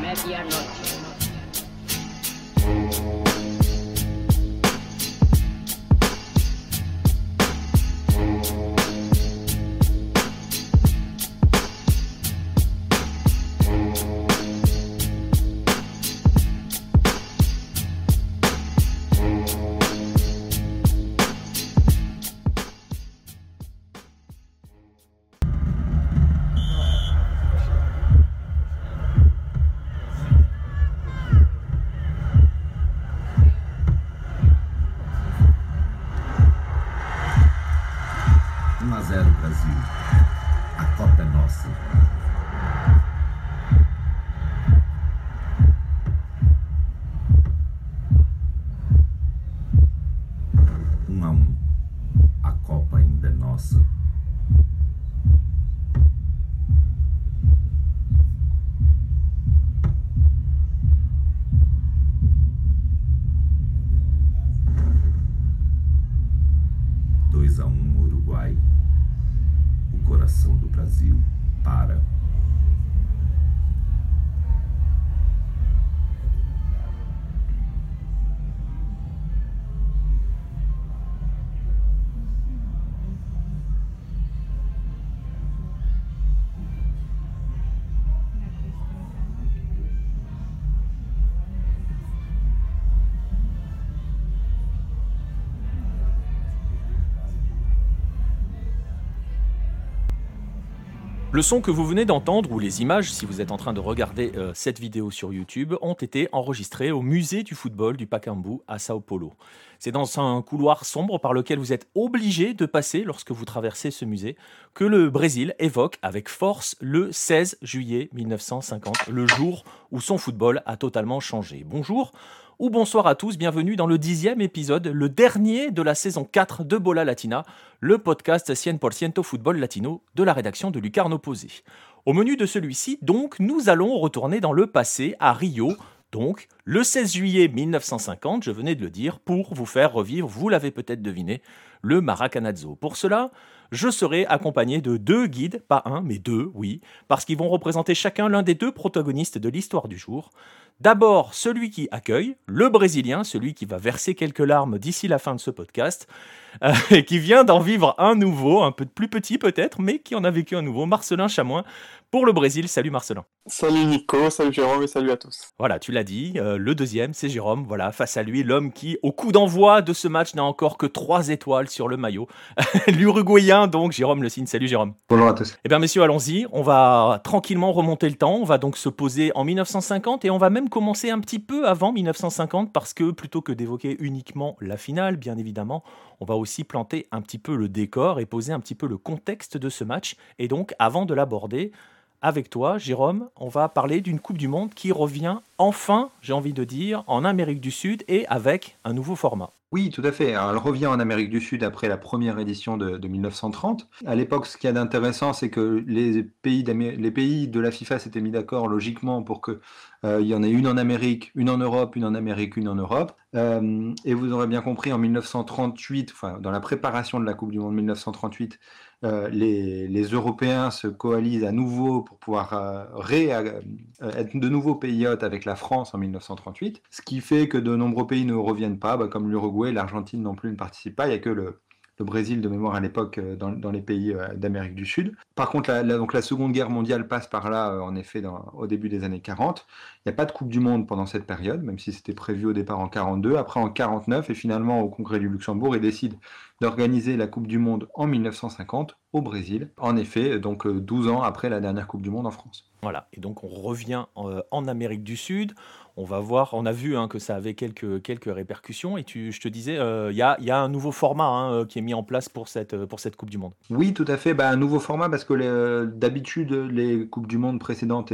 Medianoche. Le son que vous venez d'entendre, ou les images, si vous êtes en train de regarder euh, cette vidéo sur YouTube, ont été enregistrées au musée du football du Pacaembu à Sao Paulo. C'est dans un couloir sombre par lequel vous êtes obligé de passer lorsque vous traversez ce musée que le Brésil évoque avec force le 16 juillet 1950, le jour où son football a totalement changé. Bonjour, ou bonsoir à tous, bienvenue dans le dixième épisode, le dernier de la saison 4 de Bola Latina, le podcast 100% football latino de la rédaction de Lucarno Posé. Au menu de celui-ci, donc, nous allons retourner dans le passé, à Rio, donc le 16 juillet 1950, je venais de le dire, pour vous faire revivre, vous l'avez peut-être deviné, le Maracanazo. Pour cela, je serai accompagné de deux guides, pas un, mais deux, oui, parce qu'ils vont représenter chacun l'un des deux protagonistes de l'histoire du jour. D'abord, celui qui accueille, le Brésilien, celui qui va verser quelques larmes d'ici la fin de ce podcast, euh, et qui vient d'en vivre un nouveau, un peu plus petit peut-être, mais qui en a vécu un nouveau, Marcelin Chamoin, pour le Brésil. Salut Marcelin. Salut Nico, salut Jérôme et salut à tous. Voilà, tu l'as dit, euh, le deuxième, c'est Jérôme. Voilà, face à lui, l'homme qui, au coup d'envoi de ce match, n'a encore que trois étoiles sur le maillot. L'Uruguayen, donc, Jérôme Le Signe. Salut Jérôme. Bonjour à tous. Eh bien, messieurs, allons-y. On va tranquillement remonter le temps. On va donc se poser en 1950 et on va même commencer un petit peu avant 1950 parce que plutôt que d'évoquer uniquement la finale, bien évidemment, on va aussi planter un petit peu le décor et poser un petit peu le contexte de ce match. Et donc, avant de l'aborder, avec toi, Jérôme, on va parler d'une Coupe du Monde qui revient enfin, j'ai envie de dire, en Amérique du Sud et avec un nouveau format. Oui, tout à fait. elle revient en Amérique du Sud après la première édition de, 1930. À l'époque, ce qu'il y a d'intéressant, c'est que les pays, de la FIFA s'étaient mis d'accord logiquement pour qu'il euh, y en ait une en Amérique, une en Europe, une en Amérique, une en Europe. Euh, et vous aurez bien compris, en 1938, enfin, dans la préparation de la Coupe du Monde 1938, euh, les, Européens se coalisent à nouveau pour pouvoir euh, euh, être de nouveau pays hôtes avec la France en 1938, ce qui fait que de nombreux pays ne reviennent pas, bah, comme l'Uruguay, l'Argentine non plus ne participent pas, il n'y a que le, le Brésil de mémoire à l'époque euh, dans, les pays euh, d'Amérique du Sud. Par contre, la, donc la Seconde Guerre mondiale passe par là, euh, en effet, au début des années 40. Il n'y a pas de Coupe du Monde pendant cette période, même si c'était prévu au départ en 42. Après en 49, et finalement au Congrès du Luxembourg, ils décident d'organiser la Coupe du Monde en 1950 au Brésil. En effet, donc 12 ans après la dernière Coupe du Monde en France. Voilà, et donc on revient en Amérique du Sud on va voir, on a vu hein, que ça avait quelques, quelques répercussions. Et tu, je te disais, euh, il y, a, un nouveau format hein, euh, qui est mis en place pour cette, euh, pour cette Coupe du Monde. Oui, tout à fait. Bah, un nouveau format parce que d'habitude, les Coupes du Monde précédentes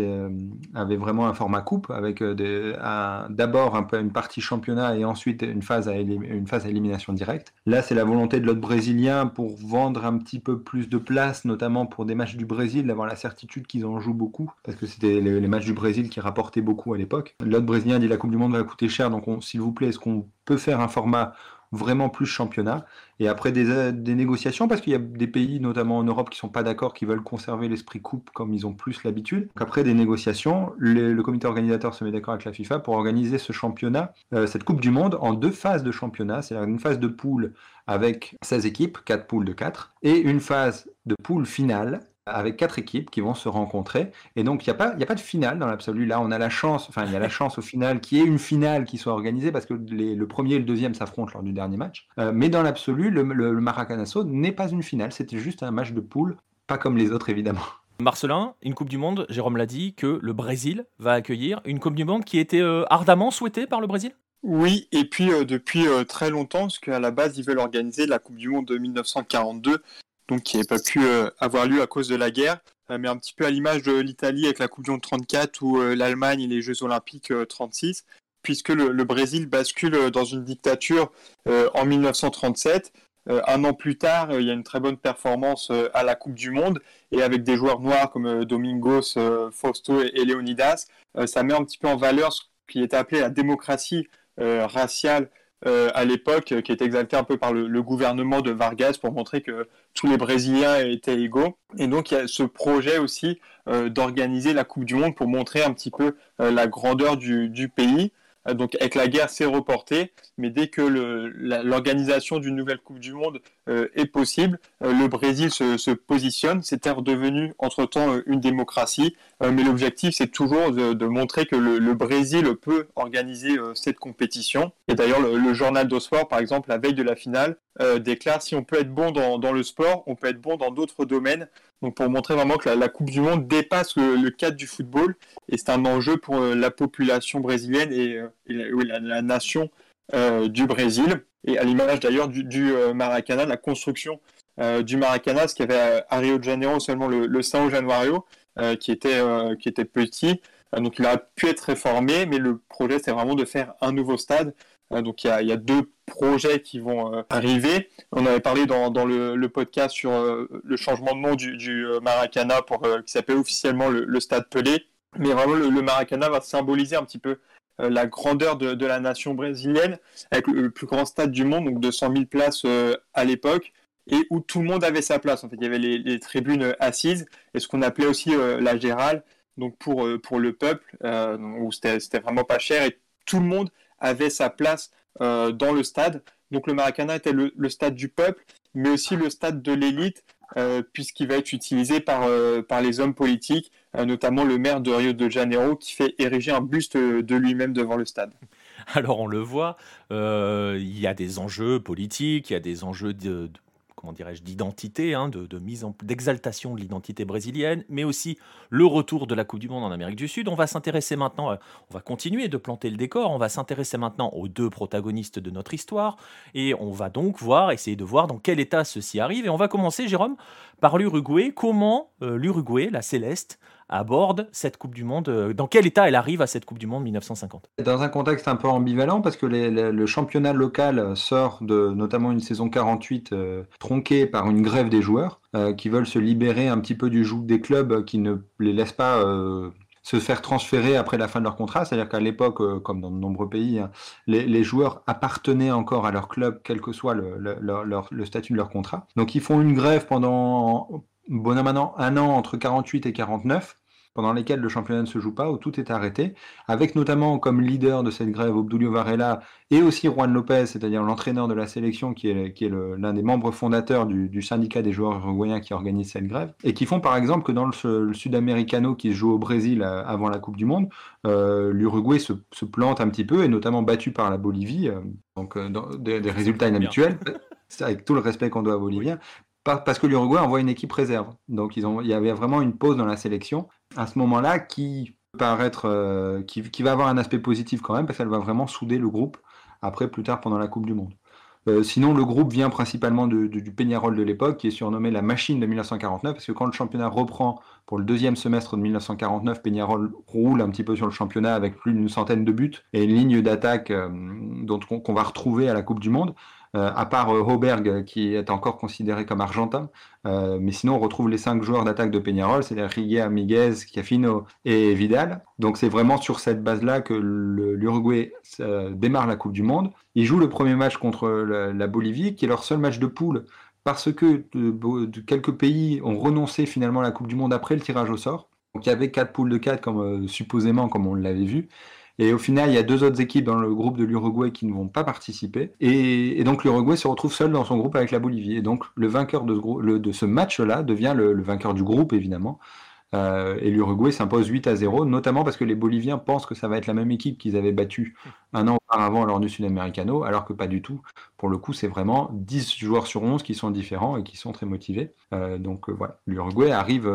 avaient vraiment un format coupe avec d'abord un, une partie championnat et ensuite une phase à, une phase élimination directe. Là, c'est la volonté de l'autre brésilien pour vendre un petit peu plus de place, notamment pour des matchs du Brésil, d'avoir la certitude qu'ils en jouent beaucoup parce que c'était les, matchs du Brésil qui rapportaient beaucoup à l'époque. Brésilien dit la Coupe du Monde va coûter cher, donc s'il vous plaît, est-ce qu'on peut faire un format vraiment plus championnat? Et après des, des négociations, parce qu'il y a des pays, notamment en Europe, qui sont pas d'accord, qui veulent conserver l'esprit coupe comme ils ont plus l'habitude. Après des négociations, le comité organisateur se met d'accord avec la FIFA pour organiser ce championnat, euh, cette Coupe du Monde, en deux phases de championnat. C'est-à-dire une phase de poule avec 16 équipes, 4 poules de 4, et une phase de poule finale avec quatre équipes qui vont se rencontrer. Et donc, il n'y a, pas, a pas de finale dans l'absolu. Là, on a la chance, enfin, il y a la chance au final qu'il y ait une finale qui soit organisée parce que le premier et le deuxième s'affrontent lors du dernier match. Euh, mais dans l'absolu, le, le, Maracanazo n'est pas une finale. C'était juste un match de poule, pas comme les autres, évidemment. Marcelin, une Coupe du Monde, Jérôme l'a dit, que le Brésil va accueillir. Une Coupe du Monde qui était euh, ardemment souhaitée par le Brésil? Oui, et puis euh, depuis très longtemps, parce qu'à la base, ils veulent organiser la Coupe du Monde de 1942 donc qui n'avait pas pu euh, avoir lieu à cause de la guerre, euh, mais un petit peu à l'image de l'Italie avec la Coupe du Monde 34 ou euh, l'Allemagne et les Jeux Olympiques 36, puisque le, Brésil bascule dans une dictature en 1937. un an plus tard, il y a une très bonne performance à la Coupe du Monde et avec des joueurs noirs comme Domingos, Fausto et, Leonidas, ça met un petit peu en valeur ce qui est appelé la démocratie raciale euh, à l'époque, qui est exalté un peu par le, gouvernement de Vargas pour montrer que tous les Brésiliens étaient égaux. Et donc il y a ce projet aussi euh, d'organiser la Coupe du Monde pour montrer un petit peu euh, la grandeur du pays. Euh, donc avec la guerre, c'est reporté, mais dès que l'organisation d'une nouvelle Coupe du Monde euh, est possible, euh, le Brésil se, positionne. C'était redevenu entre-temps une démocratie, mais l'objectif, c'est toujours de, montrer que le, Brésil peut organiser cette compétition. Et d'ailleurs, le, journal de par exemple, la veille de la finale, déclare si on peut être bon dans le sport, on peut être bon dans d'autres domaines. Donc pour montrer vraiment que la, Coupe du Monde dépasse le, cadre du football et c'est un enjeu pour euh, la population brésilienne et, euh, la, nation euh, du Brésil. Et à l'image d'ailleurs du, Maracana, la construction du Maracana, ce qu'il y avait à, Rio de Janeiro seulement le, le São Januario, qui, était, qui était petit. donc il a pu être réformé, mais le projet c'est vraiment de faire un nouveau stade donc il y, a, deux projets qui vont euh, arriver. On avait parlé dans, le, podcast sur euh, le changement de nom du, euh, Maracana qui s'appelle officiellement le, Stade Pelé. Mais vraiment le, Maracana va symboliser un petit peu la grandeur de, la nation brésilienne avec le, plus grand stade du monde, donc 200 000 places à l'époque et où tout le monde avait sa place. En fait, il y avait les, tribunes assises et ce qu'on appelait aussi la gérale, donc pour, pour le peuple, où c'était vraiment pas cher et tout le monde avait sa place euh, dans le stade. Donc le Maracana était le, stade du peuple, mais aussi le stade de l'élite, euh, puisqu'il va être utilisé par, euh, par les hommes politiques, notamment le maire de Rio de Janeiro, qui fait ériger un buste de lui-même devant le stade. Alors on le voit, il y a des enjeux politiques, il y a des enjeux de comment dirais-je, d'identité, hein, de, mise en, d'exaltation de l'identité brésilienne, mais aussi le retour de la Coupe du Monde en Amérique du Sud. On va s'intéresser maintenant, euh, on va continuer de planter le décor, on va s'intéresser maintenant aux deux protagonistes de notre histoire, et on va donc voir, essayer de voir dans quel état ceci arrive. Et on va commencer, Jérôme, par l'Uruguay. Comment euh, l'Uruguay, la Céleste, aborde cette Coupe du Monde euh, Dans quel état elle arrive à cette Coupe du Monde 1950 Dans un contexte un peu ambivalent, parce que le championnat local sort de notamment une saison 48 euh, tronquée par une grève des joueurs qui veulent se libérer un petit peu du joug des clubs qui ne les laissent pas se faire transférer après la fin de leur contrat. C'est-à-dire qu'à l'époque, comme dans de nombreux pays, hein, les, joueurs appartenaient encore à leur club, quel que soit le, statut de leur contrat. Donc ils font une grève pendant bon un an entre 48 et 49 pendant lesquels le championnat ne se joue pas, où tout est arrêté, avec notamment comme leader de cette grève Obdulio Varela et aussi Juan Lopez, c'est-à-dire l'entraîneur de la sélection qui est, qui est l'un des membres fondateurs du, syndicat des joueurs uruguayens qui organise cette grève, et qui font par exemple que dans le, Sud-Americano qui se joue au Brésil euh, avant la Coupe du Monde, euh, l'Uruguay se, plante un petit peu, et notamment battu par la Bolivie, euh, donc des, des, résultats inhabituels. avec tout le respect qu'on doit aux Boliviens, parce que l'Uruguay envoie une équipe réserve. Donc ils ont, il y avait vraiment une pause dans la sélection à ce moment-là qui paraître, euh, qui, va avoir un aspect positif quand même parce qu'elle va vraiment souder le groupe après plus tard pendant la Coupe du Monde. Euh, sinon, le groupe vient principalement du Peñarol de l'époque, qui est surnommé la machine de 1949, parce que quand le championnat reprend pour le deuxième semestre de 1949, Peñarol roule un petit peu sur le championnat avec plus d'une centaine de buts et une ligne d'attaque euh, dont qu'on va retrouver à la Coupe du Monde. À part Hoberg qui est encore considéré comme argentin. mais sinon, on retrouve les cinq joueurs d'attaque de Peñarol, c'est les Riguer, Miguez, Cafino et Vidal. Donc c'est vraiment sur cette base-là que l'Uruguay démarre la Coupe du Monde. Ils jouent le premier match contre la, Bolivie, qui est leur seul match de poule, parce que quelques pays ont renoncé finalement à la Coupe du Monde après le tirage au sort. Donc il y avait quatre poules de quatre, comme, euh, supposément, comme on l'avait vu. Et au final, il y a deux autres équipes dans le groupe de l'Uruguay qui ne vont pas participer. Et, donc l'Uruguay se retrouve seul dans son groupe avec la Bolivie. Et donc le vainqueur de ce, match-là devient le, vainqueur du groupe, évidemment. Euh, et l'Uruguay s'impose 8 à 0, notamment parce que les Boliviens pensent que ça va être la même équipe qu'ils avaient battue un an auparavant lors du Sud-Americano, alors que pas du tout. Pour le coup, c'est vraiment 10 joueurs sur 11 qui sont différents et qui sont très motivés. Euh, donc euh, voilà, l'Uruguay arrive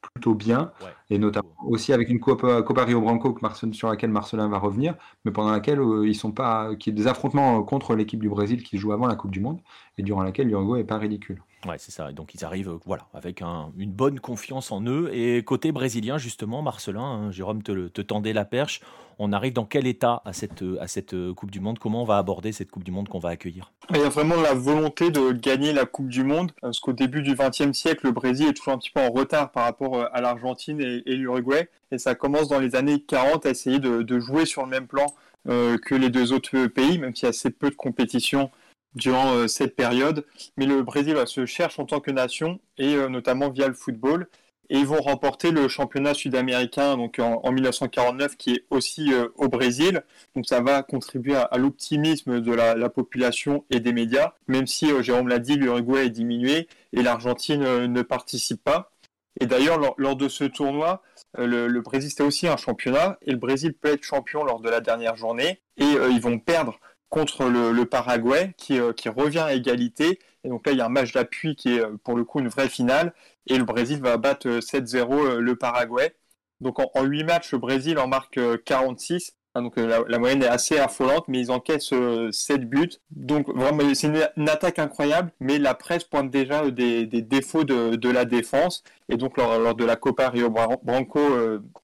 plutôt bien, et notamment aussi avec une Copa, Copa Rio Branco sur laquelle Marcelin va revenir, mais pendant laquelle ils sont pas, qui est des affrontements contre l'équipe du Brésil qui joue avant la Coupe du Monde, et durant laquelle l'Uruguay n'est pas ridicule. Ouais, c'est ça. Donc ils arrivent, euh, voilà, avec une bonne confiance en eux. Et côté brésilien, justement, Marcelin, hein, Jérôme te, te, tendait la perche. On arrive dans quel état à cette, à cette euh, Coupe du Monde Comment on va aborder cette Coupe du Monde qu'on va accueillir? Il y a vraiment la volonté de gagner la Coupe du Monde, parce qu'au début du XXe siècle, le Brésil est toujours un petit peu en retard par rapport euh, à l'Argentine et, l'Uruguay. Et ça commence dans les années 40 à essayer de, jouer sur le même plan que les deux autres pays, même s'il y a assez peu de compétition durant euh, cette période. Mais le Brésil se cherche en tant que nation, et euh, notamment via le football. Et ils vont remporter le championnat sud-américain donc en, 1949, qui est aussi euh, au Brésil. Donc ça va contribuer à, l'optimisme de la, population et des médias, même si, Jérôme l'a dit, l'Uruguay est diminué et l'Argentine ne participe pas. Et d'ailleurs, lors, de ce tournoi, le, Brésil, c'était aussi un championnat, et le Brésil peut être champion lors de la dernière journée, et ils vont perdre contre le, Paraguay euh, qui, revient à égalité. Et donc là, il y a un match d'appui qui est euh, pour le coup une vraie finale. Et le Brésil va battre 7-0 euh, le Paraguay. Donc en, 8 matchs, le Brésil en marque 46. Ah, donc la, moyenne est assez affolante, mais ils encaissent 7 buts. Donc vraiment, c'est une, attaque incroyable, mais la presse pointe déjà des, défauts de, la défense. Et donc lors, de la Copa Rio Branco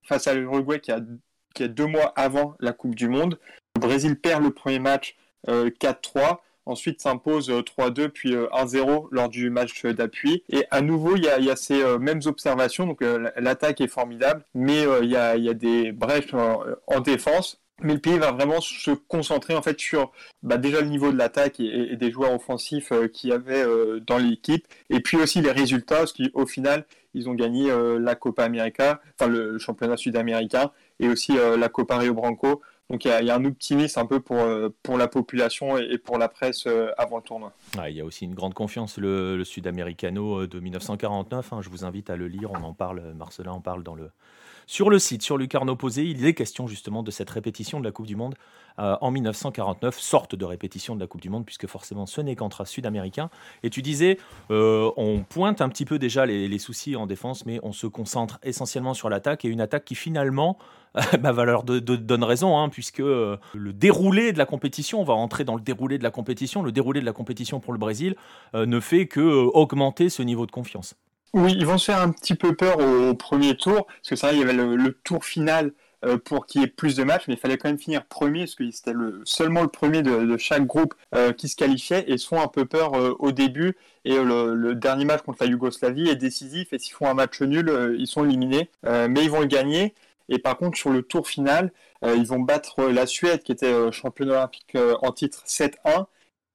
face à l'Uruguay qui a deux mois avant la Coupe du Monde, le Brésil perd le premier match 4-3. Euh, Ensuite s'impose 3-2 euh, puis 1-0 euh, lors du match d'appui. Et à nouveau, il y a, ces mêmes observations. Donc l'attaque est formidable, mais il y a, des brèches en, défense. Mais le pays va vraiment se concentrer en fait sur bah, déjà le niveau de l'attaque et, des joueurs offensifs qu'il y avait dans l'équipe, et puis aussi les résultats, parce qu'au final, ils ont gagné la Copa América, enfin le championnat sud-américain, et aussi la Copa Rio Branco. Donc il y, a un optimisme un peu pour, euh, pour la population et pour la presse euh, avant le tournoi. il y a aussi une grande confiance, le, Sud-Americano euh, de 1949. Hein. je vous invite à le lire, on en parle, Marcelin en parle dans le, sur le site, sur Lucarno Posé, il est question justement de cette répétition de la Coupe du Monde en 1949, sorte de répétition de la Coupe du Monde, puisque forcément ce n'est qu'entre Sud-Américains. Et tu disais, on pointe un petit peu déjà les, soucis en défense, mais on se concentre essentiellement sur l'attaque, et une attaque qui finalement bah, va leur donne raison, hein, puisque euh, le déroulé de la compétition, on va rentrer dans le déroulé de la compétition, le déroulé de la compétition pour le Brésil euh, ne fait que euh, augmenter ce niveau de confiance. Oui, ils vont se faire un petit peu peur au, premier tour, parce que ça, il y avait le, tour final pour qu'il y ait plus de matchs, mais il fallait quand même finir premier, parce que c'était le, seulement le premier de, chaque groupe qui se qualifiait, et ils se font un peu peur au début, et le, dernier match contre la Yougoslavie est décisif, et s'ils font un match nul, ils sont éliminés, mais ils vont le gagner. Et par contre, sur le tour final, euh, ils vont battre la Suède, qui était euh, championne olympique euh, en titre 7-1,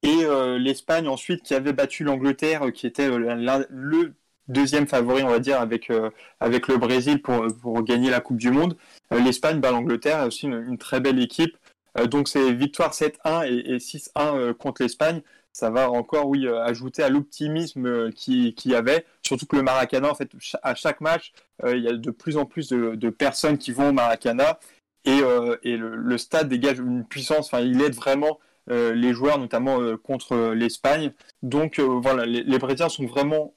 et l'Espagne ensuite, qui avait battu l'Angleterre, qui était le deuxième favori, on va dire, avec, avec le Brésil pour, pour gagner la Coupe du Monde. L'Espagne bat l'Angleterre, aussi une, très belle équipe. donc c'est victoire 7-1 et, et 6-1 contre l'Espagne ça va encore, oui, euh, ajouter à l'optimisme euh, qu'il y avait. Surtout que le Maracana, en fait, à chaque match, euh, il y a de plus en plus de, personnes qui vont au Maracana et, le, stade dégage une puissance. Enfin, il aide vraiment les joueurs, notamment contre l'Espagne. Donc, voilà, les, Brésiliens sont vraiment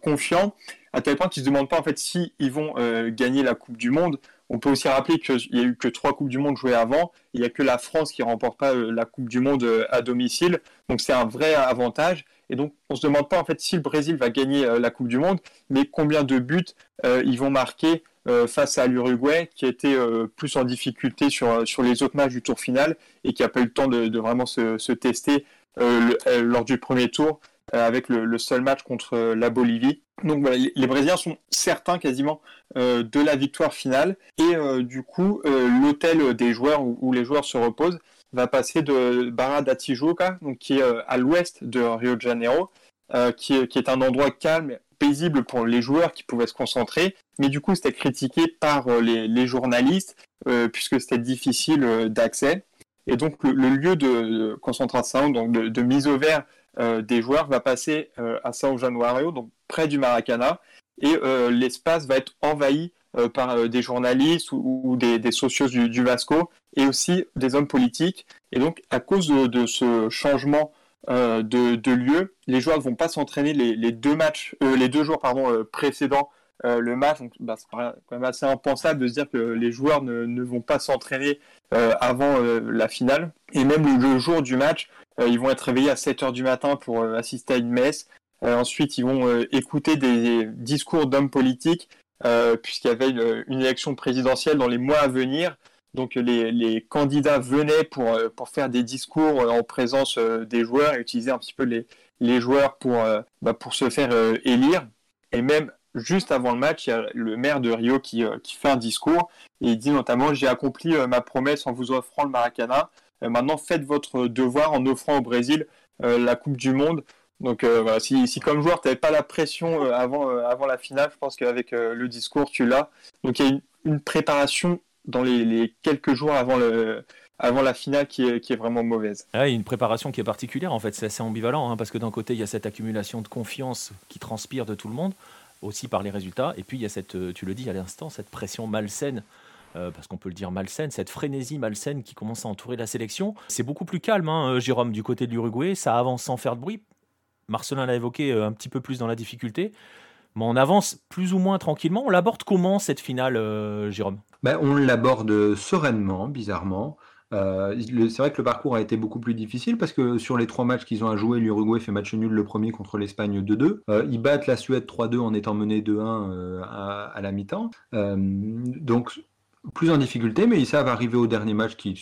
confiants à tel point qu'ils se demandent pas en si ils vont gagner la Coupe du Monde. On peut aussi rappeler qu'il n'y a eu que trois Coupes du Monde jouées avant. Il n'y a que la France qui remporte pas euh, la Coupe du Monde euh, à domicile. Donc c'est un vrai avantage. Et donc on ne se demande pas en fait si le Brésil va gagner euh, la Coupe du Monde, mais combien de buts ils vont marquer face à l'Uruguay, qui été plus en difficulté sur, sur les autres matchs du tour final et qui n'a pas eu le temps de, vraiment se, tester lors du premier tour avec le, seul match contre la Bolivie. Donc voilà, les Brésiliens sont certains quasiment de la victoire finale et du coup l'hôtel des joueurs où, les joueurs se reposent va passer de Barra da donc qui est à l'ouest de Rio de Janeiro, qui, est un endroit calme paisible pour les joueurs qui pouvaient se concentrer, mais du coup c'était critiqué par euh, les, journalistes euh, puisque c'était difficile euh, d'accès. Et donc le, lieu de, concentration, donc de, mise au vert des joueurs va passer à São Januario, donc près du Maracana, et l'espace va être envahi par des journalistes ou, des, socios du, Vasco et aussi des hommes politiques. Et donc à cause de ce changement euh, de, lieu. Les joueurs ne vont pas s'entraîner les, deux matchs, euh, les deux jours pardon, euh, précédents le match. Donc, bah, c'est quand même assez impensable de se dire que les joueurs ne, vont pas s'entraîner avant la finale. Et même le, jour du match, ils vont être réveillés à 7 h du matin pour assister à une messe. ensuite, ils vont écouter des discours d'hommes politiques, puisqu'il y avait une, élection présidentielle dans les mois à venir. Donc les, candidats venaient pour, euh, pour faire des discours euh, en présence euh, des joueurs et utiliser un petit peu les, les joueurs pour, bah, pour se faire élire. Et même juste avant le match, il y a le maire de Rio qui, qui fait un discours et il dit notamment J'ai accompli ma promesse en vous offrant le Maracana. Maintenant, faites votre devoir en offrant au Brésil la Coupe du Monde. Donc voilà, si, si, comme joueur, tu n'avais pas la pression avant, avant la finale, je pense qu'avec le discours, tu l'as. Donc il y a une, préparation dans les, quelques jours avant, le, avant la finale qui est, qui est vraiment mauvaise. Ah, une préparation qui est particulière en fait, c'est assez ambivalent hein, parce que d'un côté il y a cette accumulation de confiance qui transpire de tout le monde, aussi par les résultats, et puis il y a cette, euh, tu le dis à l'instant, cette pression malsaine. Euh, parce qu'on peut le dire malsaine, cette frénésie malsaine qui commence à entourer la sélection. C'est beaucoup plus calme, hein, euh, Jérôme, du côté de l'Uruguay, ça avance sans faire de bruit. Marcelin l'a évoqué un petit peu plus dans la difficulté. Mais on avance plus ou moins tranquillement. On l'aborde comment cette finale, Jérôme? Ben, on l'aborde sereinement, bizarrement. Euh, c'est vrai que le parcours a été beaucoup plus difficile parce que sur les trois matchs qu'ils ont à jouer, l'Uruguay fait match nul le premier contre l'Espagne 2-2. Euh, ils battent la Suède 3-2 en étant menés 2-1 euh, à, la mi-temps. donc plus en difficulté, mais ils savent arriver au dernier match qu'ils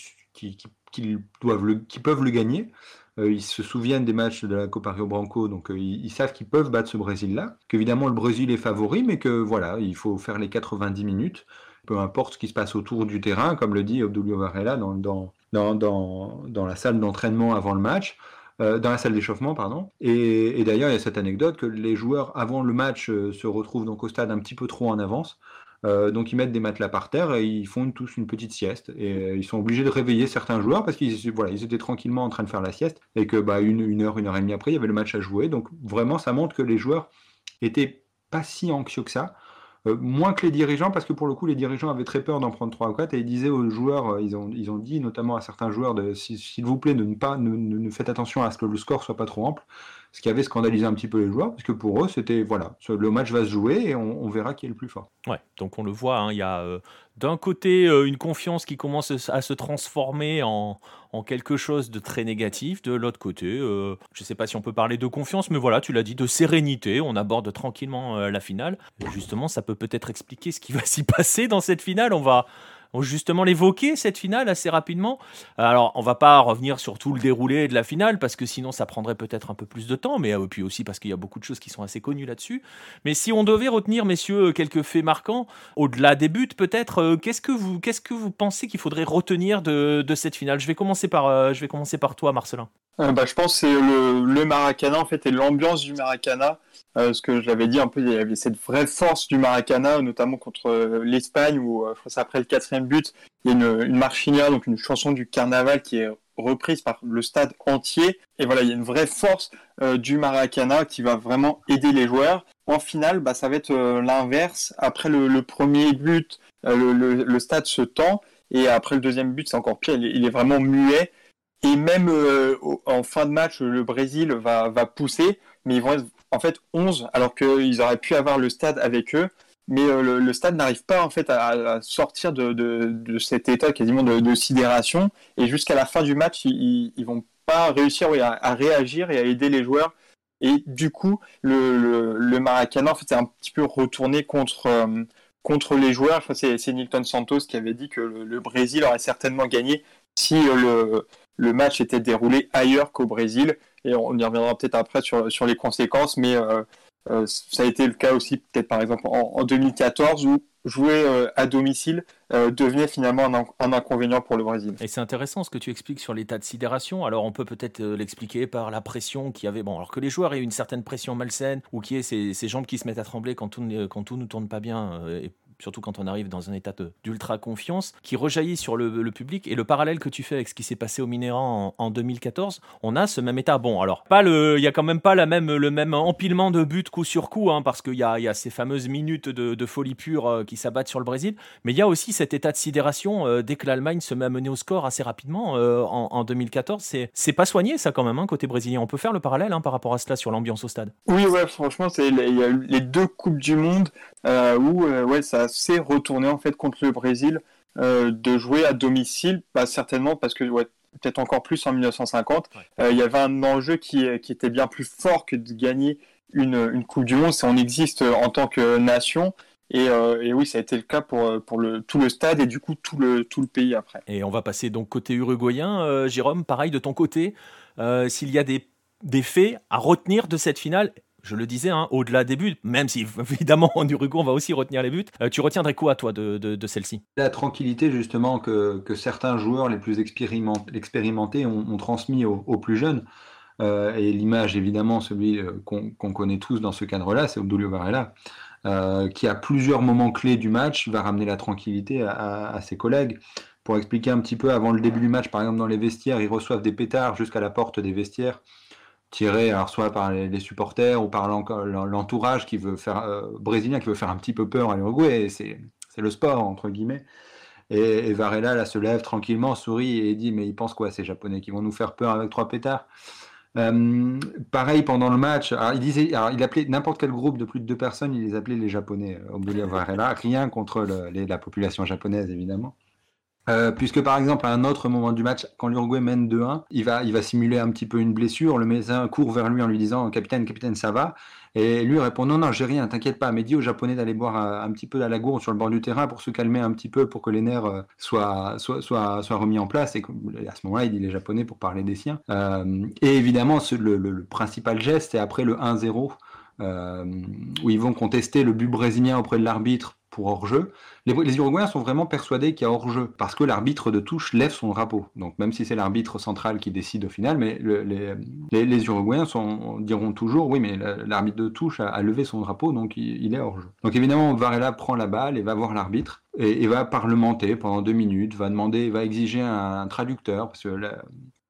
doivent qui peuvent le gagner. ils se souviennent des matchs de la Copa Rio Branco, donc ils, ils, savent qu'ils peuvent battre ce Brésil-là. Qu'évidemment le Brésil est favori, mais que voilà, il faut faire les 90 minutes peu importe ce qui se passe autour du terrain, comme le dit Obdulio Varela dans, la salle d'entraînement avant le match. Euh, dans la salle d'échauffement, pardon. Et, d'ailleurs, il y a cette anecdote que les joueurs, avant le match, euh, se retrouvent donc au stade un petit peu trop en avance. Euh, donc ils mettent des matelas par terre et ils font tous une petite sieste. Et ils sont obligés de réveiller certains joueurs parce qu'ils étaient tranquillement en train de faire la sieste et que bah, une, heure, une heure et demie après, il y avait le match à jouer. Donc vraiment, ça montre que les joueurs étaient pas si anxieux que ça. Euh, moins que les dirigeants, parce que pour le coup, les dirigeants avaient très peur d'en prendre 3 ou 4 et ils disaient aux joueurs, euh, ils ont, dit notamment à certains joueurs, s'il vous plaît, ne pas, faites attention à ce que le score soit pas trop ample, ce qui avait scandalisé un petit peu les joueurs, parce que pour eux, c'était, voilà, le match va se jouer et on, verra qui est le plus fort. Ouais, donc on le voit, hein, il y a euh, d'un côté une confiance qui commence à se transformer en, en quelque chose de très négatif. De l'autre côté, euh, je ne sais pas si on peut parler de confiance, mais voilà, tu l'as dit, de sérénité. On aborde tranquillement euh, la finale. justement, ça peut peut-être expliquer ce qui va s'y passer dans cette finale. On va, justement l'évoquer, cette finale, assez rapidement. Alors, on va pas revenir sur tout le déroulé de la finale, parce que sinon, ça prendrait peut-être un peu plus de temps, mais euh, puis aussi parce qu'il y a beaucoup de choses qui sont assez connues là-dessus. Mais si on devait retenir, messieurs, quelques faits marquants, au-delà des buts, peut-être, euh, qu'est-ce que vous, pensez qu'il faudrait retenir de, cette finale? Je vais, commencer par, euh, je vais commencer par toi, Marcelin. bah, je pense que c'est le, le Maracana, en fait, et l'ambiance du Maracana. Euh, ce que je l'avais dit un peu, il y avait cette vraie force du Maracana, notamment contre euh, l'Espagne, où euh, après le quatrième but, il y a une, une marchina, donc une chanson du carnaval qui est reprise par le stade entier. Et voilà, il y a une vraie force du Maracana qui va vraiment aider les joueurs. En finale, bah, ça va être l'inverse. Après le, premier but, le, le, stade se tend. Et après le deuxième but, c'est encore pire, il est, vraiment muet. Et même en fin de match, le Brésil va, va pousser, mais ils vont être en fait 11, alors qu'ils auraient pu avoir le stade avec eux, mais euh, le, stade n'arrive pas en fait à, sortir de, cet état quasiment de, sidération, et jusqu'à la fin du match, ils, vont pas réussir à, réagir et à aider les joueurs. Et du coup, le, le, en fait, c'est un petit peu retourné contre, euh, contre les joueurs. c'est Nilton Santos qui avait dit que le, Brésil aurait certainement gagné si euh, le match était déroulé ailleurs qu'au Brésil. Et on y reviendra peut-être après sur, sur les conséquences, mais ça a été le cas aussi peut-être par exemple en 2014 où jouer euh, à domicile euh, devenait finalement un, inconvénient pour le Brésil. Et c'est intéressant ce que tu expliques sur l'état de sidération. Alors on peut peut-être euh, l'expliquer par la pression qu'il y avait. Bon, alors que les joueurs aient une certaine pression malsaine ou qu'il y ait ces, ces, jambes qui se mettent à trembler quand tout, quand tout ne tourne pas bien, et surtout quand on arrive dans un état d'ultra confiance, qui rejaillit sur le, public. Et le parallèle que tu fais avec ce qui s'est passé au Minéran en, 2014, on a ce même état. Bon, alors, il y a quand même pas la même, le même empilement de buts coup sur coup, hein, parce qu'il y a, y a, ces fameuses minutes de, folie pure euh, qui s'abattent sur le Brésil. Mais il y a aussi cet état de sidération euh, dès que l'Allemagne se met à mener au score assez rapidement euh, en, 2014. C'est pas soigné, ça, quand même, hein, côté brésilien. On peut faire le parallèle hein, par rapport à cela sur l'ambiance au stade. Oui, ouais, franchement, il y a les deux Coupes du Monde où ouais, ça s'est retourné en fait contre le Brésil euh, de jouer à domicile, pas certainement parce que peut-être encore plus en 1950, euh, il y avait un enjeu qui, qui, était bien plus fort que de gagner une, une Coupe du Monde, on existe en tant que nation. Et, euh, et, oui, ça a été le cas pour, pour le, tout le stade et du coup tout le, tout le pays après. Et on va passer donc côté uruguayen. Jérôme, pareil de ton côté, s'il y a des, des faits à retenir de cette finale je le disais, hein, au-delà des buts, même si évidemment en Uruguay on va aussi retenir les buts, euh, tu retiendrais quoi toi de, celle-ci? La tranquillité justement que, certains joueurs les plus expérimentés ont, transmis aux, plus jeunes. Euh, et l'image évidemment, celui euh, qu'on connaît tous dans ce cadre-là, c'est Obdulio Varela, qui à plusieurs moments clés du match va ramener la tranquillité à ses collègues. Pour expliquer un petit peu avant le début du match, par exemple dans les vestiaires, ils reçoivent des pétards jusqu'à la porte des vestiaires tiré alors soit par les, supporters ou par l'entourage qui veut faire euh, brésilien qui veut faire un petit peu peur à l'Uruguay. C'est le sport entre guillemets. Et, Varela se lève tranquillement, sourit et dit mais ils pensent quoi ces Japonais qui vont nous faire peur avec trois pétards? Euh, pareil pendant le match, il disait, il appelait n'importe quel groupe de plus de deux personnes, il les appelait les Japonais. Euh, Varela, rien contre la population japonaise évidemment. Euh, puisque par exemple à un autre moment du match, quand l'Uruguay mène 2-1, il va, il va simuler un petit peu une blessure, le médecin court vers lui en lui disant capitaine, capitaine, ça va Et lui répond non, non, j'ai rien, t'inquiète pas, mais dis aux Japonais d'aller boire un, petit peu à la gourde sur le bord du terrain pour se calmer un petit peu, pour que les nerfs euh, soient, soient, soient, remis en place. Et à ce moment-là, il dit les Japonais pour parler des siens. Euh, et évidemment, le, le, principal geste, c'est après le 1-0. Où ils vont contester le but brésilien auprès de l'arbitre pour hors-jeu. Les, Uruguayens sont vraiment persuadés qu'il y a hors-jeu parce que l'arbitre de touche lève son drapeau. Donc même si c'est l'arbitre central qui décide au final, mais les, Uruguayens diront toujours oui, mais l'arbitre de touche a, levé son drapeau, donc il, est hors-jeu. Donc évidemment, Varela prend la balle et va voir l'arbitre et, va parlementer pendant deux minutes, va demander, va exiger un, traducteur parce que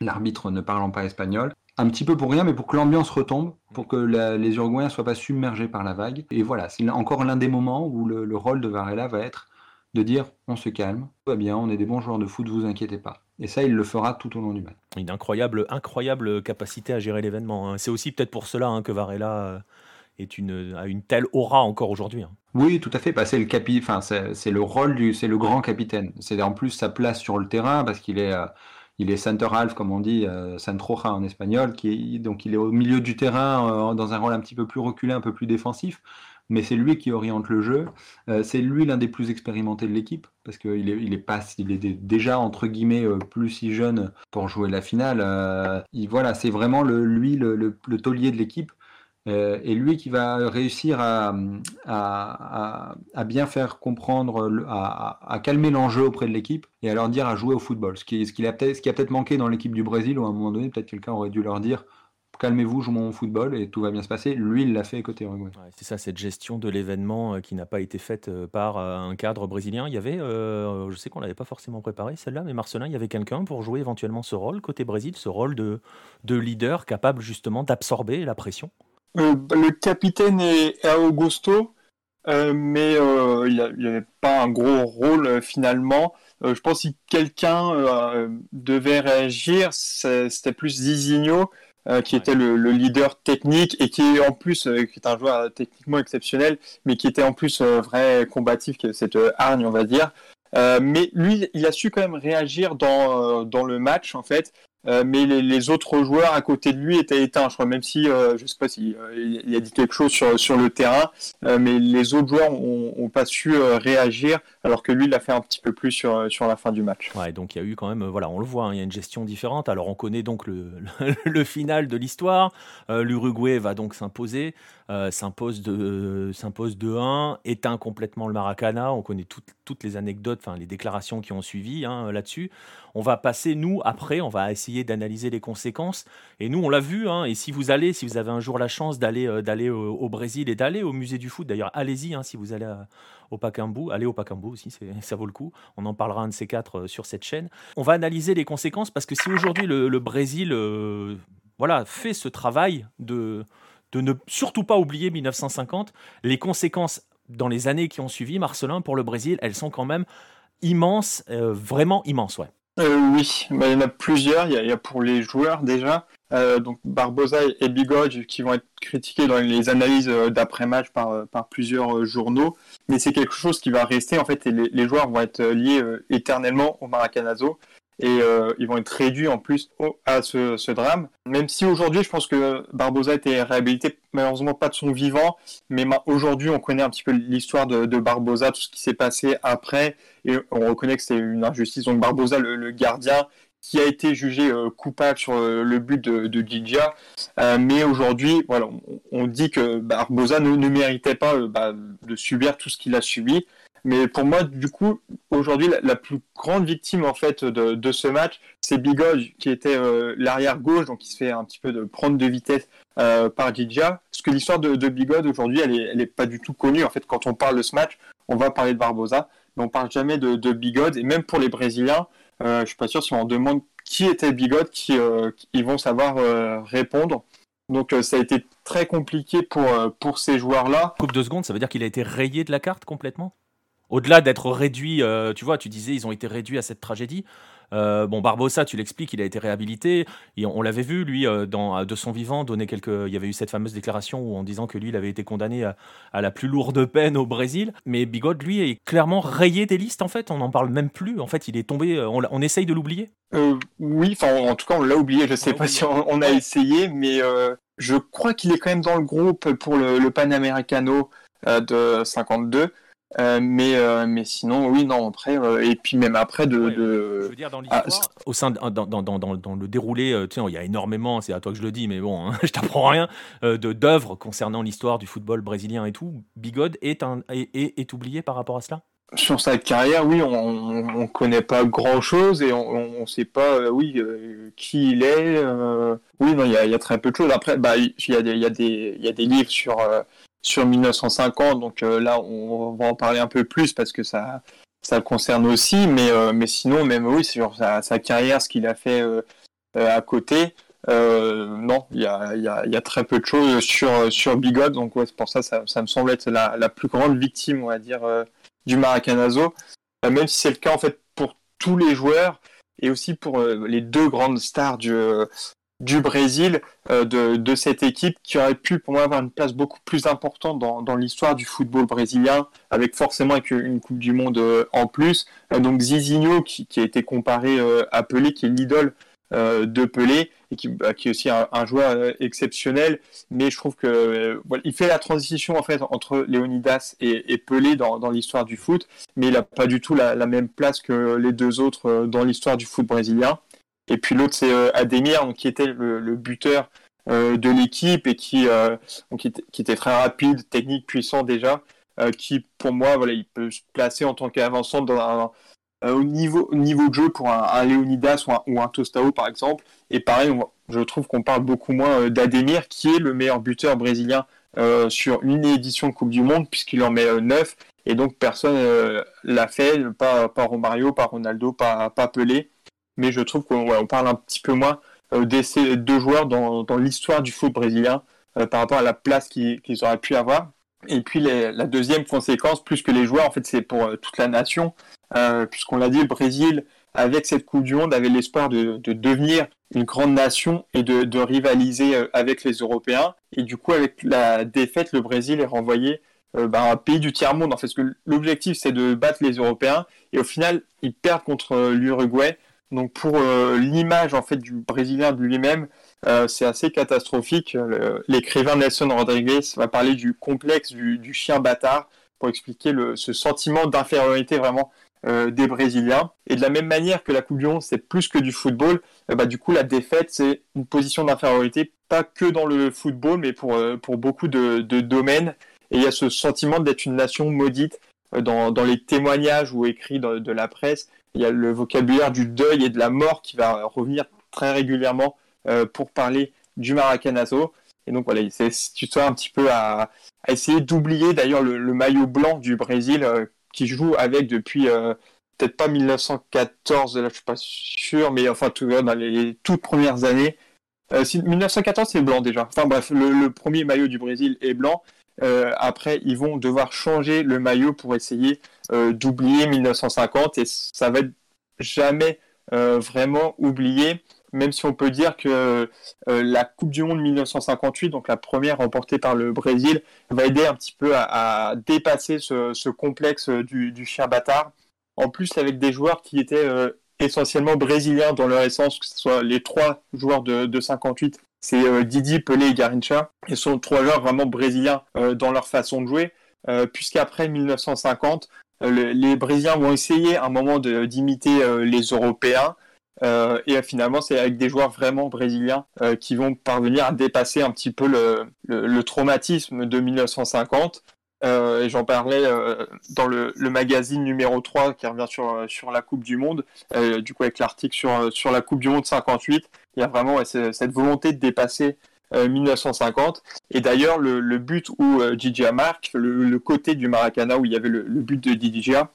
l'arbitre ne parlant pas espagnol un petit peu pour rien, mais pour que l'ambiance retombe, pour que les Uruguayens ne soient pas submergés par la vague. Et voilà, c'est encore l'un des moments où le, rôle de Varela va être de dire on se calme, tout va bien, on est des bons joueurs de foot, vous inquiétez pas. Et ça, il le fera tout au long du match. Une incroyable, incroyable capacité à gérer l'événement. Hein. C'est aussi peut-être pour cela hein, que Varela euh, est une, a une telle aura encore aujourd'hui. Hein. Oui, tout à fait. Bah, c'est le capi, enfin, c'est le rôle du, c'est le grand capitaine. C'est en plus sa place sur le terrain parce qu'il est. Euh, il est center half, comme on dit, euh, centroja en espagnol, qui donc il est au milieu du terrain euh, dans un rôle un petit peu plus reculé, un peu plus défensif. Mais c'est lui qui oriente le jeu. Euh, c'est lui l'un des plus expérimentés de l'équipe parce qu'il est, il est pas, il est déjà entre guillemets plus si jeune pour jouer la finale. Il, voilà, c'est vraiment lui le, le taulier de l'équipe. Euh, et lui qui va réussir à, bien faire comprendre, à, calmer l'enjeu auprès de l'équipe et à leur dire à jouer au football. Ce qui, ce qui a peut-être manqué dans l'équipe du Brésil, où à un moment donné, peut-être quelqu'un aurait dû leur dire calmez-vous, jouons au football et tout va bien se passer. Lui, il l'a fait côté Uruguay. c'est ça, cette gestion de l'événement euh, qui n'a pas été faite euh, par un cadre brésilien. Il y avait, je sais qu'on l'avait pas forcément préparé celle-là, mais Marcelin, il y avait quelqu'un pour jouer éventuellement ce rôle côté Brésil, ce rôle de leader capable justement d'absorber la pression. Euh, le capitaine est, Augusto, euh, mais euh, il n'y avait pas un gros rôle finalement. je pense que si quelqu'un devait réagir, c'était plus Zizinho, qui était le, leader technique et qui en plus qui est un joueur techniquement exceptionnel, mais qui était en plus vrai combatif, cette hargne on va dire. mais lui, il a su quand même réagir dans, dans le match en fait mais les, autres joueurs à côté de lui étaient éteints. Je crois même si, je je sais pas si il a dit quelque chose sur, sur le terrain, mais les autres joueurs ont, pas su réagir, alors que lui, il a fait un petit peu plus sur, sur la fin du match. Ouais, donc il y a eu quand même, voilà, on le voit, hein, il y a une gestion différente. Alors on connaît donc le, le, final de l'histoire. L'Uruguay va donc s'imposer, s'impose de s'impose de 1, éteint complètement le Maracana. On connaît toutes, toutes les anecdotes, enfin les déclarations qui ont suivi hein, là-dessus. On va passer, nous, après, on va essayer d'analyser les conséquences. Et nous, on l'a vu. Hein, et si vous allez, si vous avez un jour la chance d'aller euh, d'aller au, Brésil et d'aller au musée du foot, d'ailleurs, allez-y si vous allez au Pacaembu. Allez au Pacaembu aussi, ça vaut le coup. On en parlera un de ces quatre euh, sur cette chaîne. On va analyser les conséquences parce que si aujourd'hui le, Brésil euh, voilà, fait ce travail de, de ne surtout pas oublier 1950, les conséquences dans les années qui ont suivi, Marcelin, pour le Brésil, elles sont quand même immenses, vraiment immenses. Euh, oui, il y en a plusieurs. Il y a, pour les joueurs déjà. Euh, donc Barbosa et Bigode qui vont être critiqués dans les analyses euh, d'après-match par, par plusieurs journaux. Mais c'est quelque chose qui va rester en fait et les, joueurs vont être liés éternellement au Maracanazo et euh, ils vont être réduits en plus à ce, drame. Même si aujourd'hui, je pense que Barbosa a été réhabilité, malheureusement pas de son vivant, mais aujourd'hui, on connaît un petit peu l'histoire de, de, Barbosa, tout ce qui s'est passé après, et on reconnaît que c'est une injustice. Donc Barbosa, le, gardien, qui a été jugé euh, coupable sur euh, le but de, de Gigi, mais aujourd'hui, voilà, on, dit que Barbosa ne, ne méritait pas bah, de subir tout ce qu'il a subi. Mais pour moi, du coup, aujourd'hui, la, plus grande victime en fait de, ce match, c'est Bigode qui était euh, l'arrière gauche, donc il se fait un petit peu de prendre de vitesse euh, par Gidja. Parce que l'histoire de, de Bigode aujourd'hui, elle est, elle est pas du tout connue. En fait, quand on parle de ce match, on va parler de Barbosa, mais on parle jamais de Bigode. Et même pour les Brésiliens, euh, je suis pas sûr si on demande qui était Bigode, qui euh, ils vont savoir euh, répondre. Donc ça a été très compliqué pour, pour ces joueurs-là. Coupe de seconde, ça veut dire qu'il a été rayé de la carte complètement? Au-delà d'être réduit, euh, tu vois, tu disais, ils ont été réduits à cette tragédie. Euh, bon, Barbosa, tu l'expliques, il a été réhabilité. Et on, l'avait vu, lui, euh, dans, de son vivant, donner quelques. Il y avait eu cette fameuse déclaration où, en disant que lui, il avait été condamné à, la plus lourde peine au Brésil. Mais Bigode, lui, est clairement rayé des listes, en fait. On n'en parle même plus. En fait, il est tombé. On, essaye de l'oublier Oui, enfin, en tout cas, on l'a oublié. Je ne sais pas si on, a essayé, mais je crois qu'il est quand même dans le groupe pour le, le Panamericano de 52. Euh, mais, euh, mais sinon, oui, non, après, euh, et puis même après, de. Je veux dire, dans ah, au sein dans, dans, dans, dans, le déroulé, tu sais, il y a énormément, c'est à toi que je le dis, mais bon, hein, je t'apprends rien, de d'œuvres concernant l'histoire du football brésilien et tout. Bigode est, un, est, est, oublié par rapport à cela? Sur sa carrière, oui, on ne connaît pas grand-chose et on ne sait pas, oui, qui il est. oui, non, il y a, y a, très peu de choses. Après, bah, il y, a des, y, a des, y a des livres sur, sur 1950. Donc euh, là, on va en parler un peu plus parce que ça, le concerne aussi. Mais, euh, mais sinon, même oui, sur sa, carrière, ce qu'il a fait euh, à côté. non, il y a, très peu de choses sur, sur Bigode, donc ouais, c'est pour ça, ça ça me semble être la, la, plus grande victime, on va dire, du Maracanazo. même si c'est le cas en fait pour tous les joueurs et aussi pour les deux grandes stars du, du Brésil, euh, de, cette équipe qui aurait pu pour moi avoir une place beaucoup plus importante dans, l'histoire du football brésilien, avec forcément une Coupe du Monde euh, en plus. Euh, donc Zizinho qui, a été comparé à Pelé, qui est l'idole de Pelé et qui, bah, est aussi un, joueur exceptionnel. Mais je trouve que voilà, il fait la transition en fait entre Léonidas et, Pelé dans, l'histoire du foot, mais il n'a pas du tout la, même place que les deux autres dans l'histoire du foot brésilien. Et puis l'autre, c'est euh, Ademir, qui était le, buteur euh, de l'équipe et qui, euh, qui, était, très rapide, technique, puissant déjà, qui pour moi, voilà, il peut se placer en tant qu'avançant dans au niveau, niveau de jeu pour un, Léonidas ou un, Tostao par exemple. Et pareil, je trouve qu'on parle beaucoup moins d'Ademir, qui est le meilleur buteur brésilien sur une édition de Coupe du Monde, puisqu'il en met 9. Et donc personne l'a fait, pas, Romario, pas Ronaldo, pas Pelé mais je trouve qu'on parle un petit peu moins euh, de deux joueurs dans, l'histoire du foot brésilien euh, par rapport à la place qu'ils auraient pu avoir. Et puis la deuxième conséquence, plus que les joueurs, en fait, c'est pour euh, toute la nation, puisqu'on l'a dit, le Brésil, avec cette Coupe du Monde, avait l'espoir de, devenir une grande nation et de, rivaliser avec les Européens. Et du coup, avec la défaite, le Brésil est renvoyé bah, un pays du tiers-monde, en fait, l'objectif, c'est de battre les Européens, et au final, ils perdent contre l'Uruguay, Donc pour l'image en fait du Brésilien de lui-même, c'est assez catastrophique. L'écrivain Nelson Rodriguez va parler du complexe du, chien bâtard pour expliquer ce sentiment d'infériorité vraiment des Brésiliens. Et de la même manière que la Coupe du Monde, c'est plus que du football, bah, du coup, la défaite, c'est une position d'infériorité, pas que dans le football, mais pour, beaucoup de, domaines. Et il y a ce sentiment d'être une nation maudite euh, dans, dans, les témoignages ou écrits de, la presse. Il y a le vocabulaire du deuil et de la mort qui va revenir très régulièrement euh, pour parler du Maracanazo. Et donc voilà, tu sois un petit peu à, à essayer d'oublier d'ailleurs le, maillot blanc du Brésil euh, qui joue avec depuis peut-être pas 1914, là je suis pas sûr, mais enfin tout, dans les toutes premières années. 1914 c'est blanc déjà. Enfin bref, le, premier maillot du Brésil est blanc euh, après, ils vont devoir changer le maillot pour essayer euh, d'oublier 1950 et ça va jamais euh, vraiment oublié, même si on peut dire que la Coupe du Monde 1958, donc la première remportée par le Brésil, va aider un petit peu à, dépasser ce, complexe du, chien bâtard. En plus, avec des joueurs qui étaient essentiellement brésiliens dans leur essence, que ce soit les trois joueurs de, de 58 c'est euh, Didi, Pelé et Garincha. Ils sont trois joueurs vraiment brésiliens euh, dans leur façon de jouer, euh, puisqu'après 1950, les Brésiliens vont essayer un moment d'imiter les Européens. et finalement, c'est avec des joueurs vraiment brésiliens qui vont parvenir à dépasser un petit peu le, traumatisme de 1950. et j'en parlais dans le, magazine numéro 3 qui revient sur, sur la Coupe du Monde, du coup avec l'article sur, sur la Coupe du Monde 58. Il y a vraiment cette volonté de dépasser 1950. Euh, Et d'ailleurs, le, but où euh, Gigi marque, le, côté du Maracana où il y avait le, but de Didigia,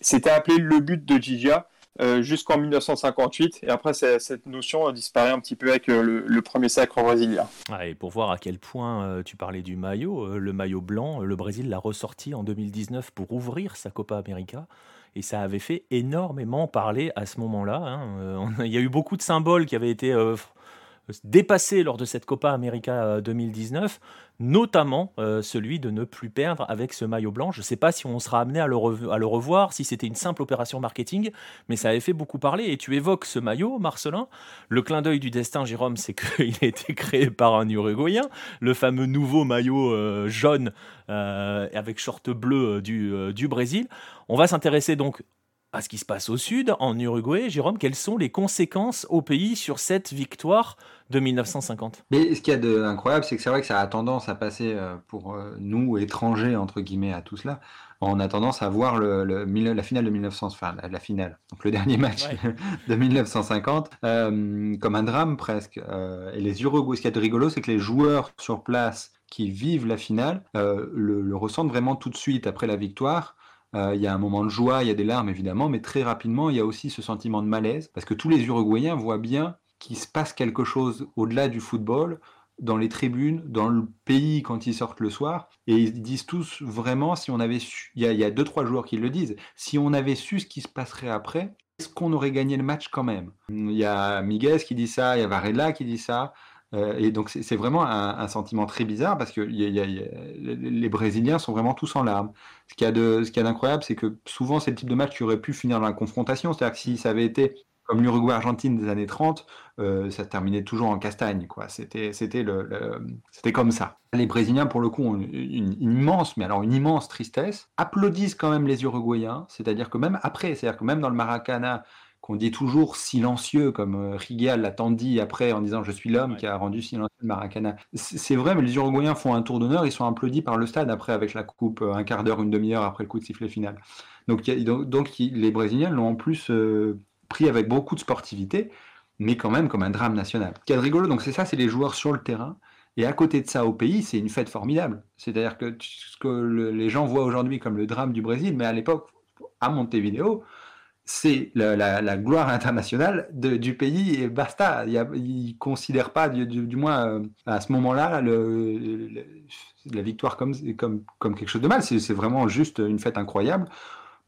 c'était appelé le but de Gigia euh, jusqu'en 1958. Et après, cette notion disparaît un petit peu avec le, premier sacre brésilien. et pour voir à quel point tu parlais du maillot, le maillot blanc, le Brésil l'a ressorti en 2019 pour ouvrir sa Copa América et ça avait fait énormément parler à ce moment-là. Hein. Euh, il y a eu beaucoup de symboles qui avaient été euh, dépassés lors de cette Copa América 2019, notamment euh, celui de ne plus perdre avec ce maillot blanc. Je ne sais pas si on sera amené à le, revoir, si c'était une simple opération marketing, mais ça avait fait beaucoup parler. Et tu évoques ce maillot, Marcelin. Le clin d'œil du destin, Jérôme, c'est qu'il a été créé par un Uruguayen, le fameux nouveau maillot euh, jaune euh, avec short bleu du Brésil. On va s'intéresser donc à ce qui se passe au sud, en Uruguay. Jérôme, quelles sont les conséquences au pays sur cette victoire de 1950 Mais ce qu'il y a d'incroyable, c'est que c'est vrai que ça a tendance à passer euh, pour euh, nous, étrangers, entre guillemets, à tout cela. On a tendance à voir le, la finale de 1900, enfin la, finale, donc le dernier match de 1950, euh, comme un drame presque. et les Uruguay, ce qui est de rigolo, c'est que les joueurs sur place qui vivent la finale le, le ressentent vraiment tout de suite après la victoire. Euh, il y a un moment de joie, il y a des larmes évidemment, mais très rapidement, il y a aussi ce sentiment de malaise, parce que tous les Uruguayens voient bien qu'il se passe quelque chose au-delà du football, dans les tribunes, dans le pays quand ils sortent le soir, et ils disent tous vraiment, si on avait su, il y a, deux, trois joueurs qui le disent, si on avait su ce qui se passerait après, est-ce qu'on aurait gagné le match quand même? Il y a Miguel qui dit ça, il y a Varela qui dit ça, euh, et donc c'est vraiment un, sentiment très bizarre parce que les Brésiliens sont vraiment tous en larmes. Ce qu'il y a d'incroyable, c'est que souvent c'est le type de match qui aurait pu finir dans la confrontation. C'est-à-dire que si ça avait été comme l'Uruguay-Argentine des années 30, euh, ça terminait toujours en castagne. C'était comme ça. Les Brésiliens, pour le coup, ont une, immense, mais alors une immense tristesse, applaudissent quand même les Uruguayens, c'est-à-dire que même après, c'est-à-dire que même dans le Maracana, qu'on dit toujours silencieux, comme euh, Rigal l'a tant dit après en disant Je suis l'homme qui a rendu silencieux le Maracana. C'est vrai, mais les Uruguayens font un tour d'honneur, ils sont applaudis par le stade après avec la coupe, euh, un quart d'heure, une demi-heure après le coup de sifflet final. Donc, donc, les Brésiliens l'ont en plus euh, pris avec beaucoup de sportivité, mais quand même comme un drame national. Ce qui est rigolo, donc c'est ça, c'est les joueurs sur le terrain. Et à côté de ça, au pays, c'est une fête formidable. C'est-à-dire que ce que les gens voient aujourd'hui comme le drame du Brésil, mais à l'époque, à Montevideo, c'est la, gloire internationale du pays et basta. Il ne considèrent pas, du, moins euh, à ce moment-là, la victoire comme, comme, comme quelque chose de mal. C'est vraiment juste une fête incroyable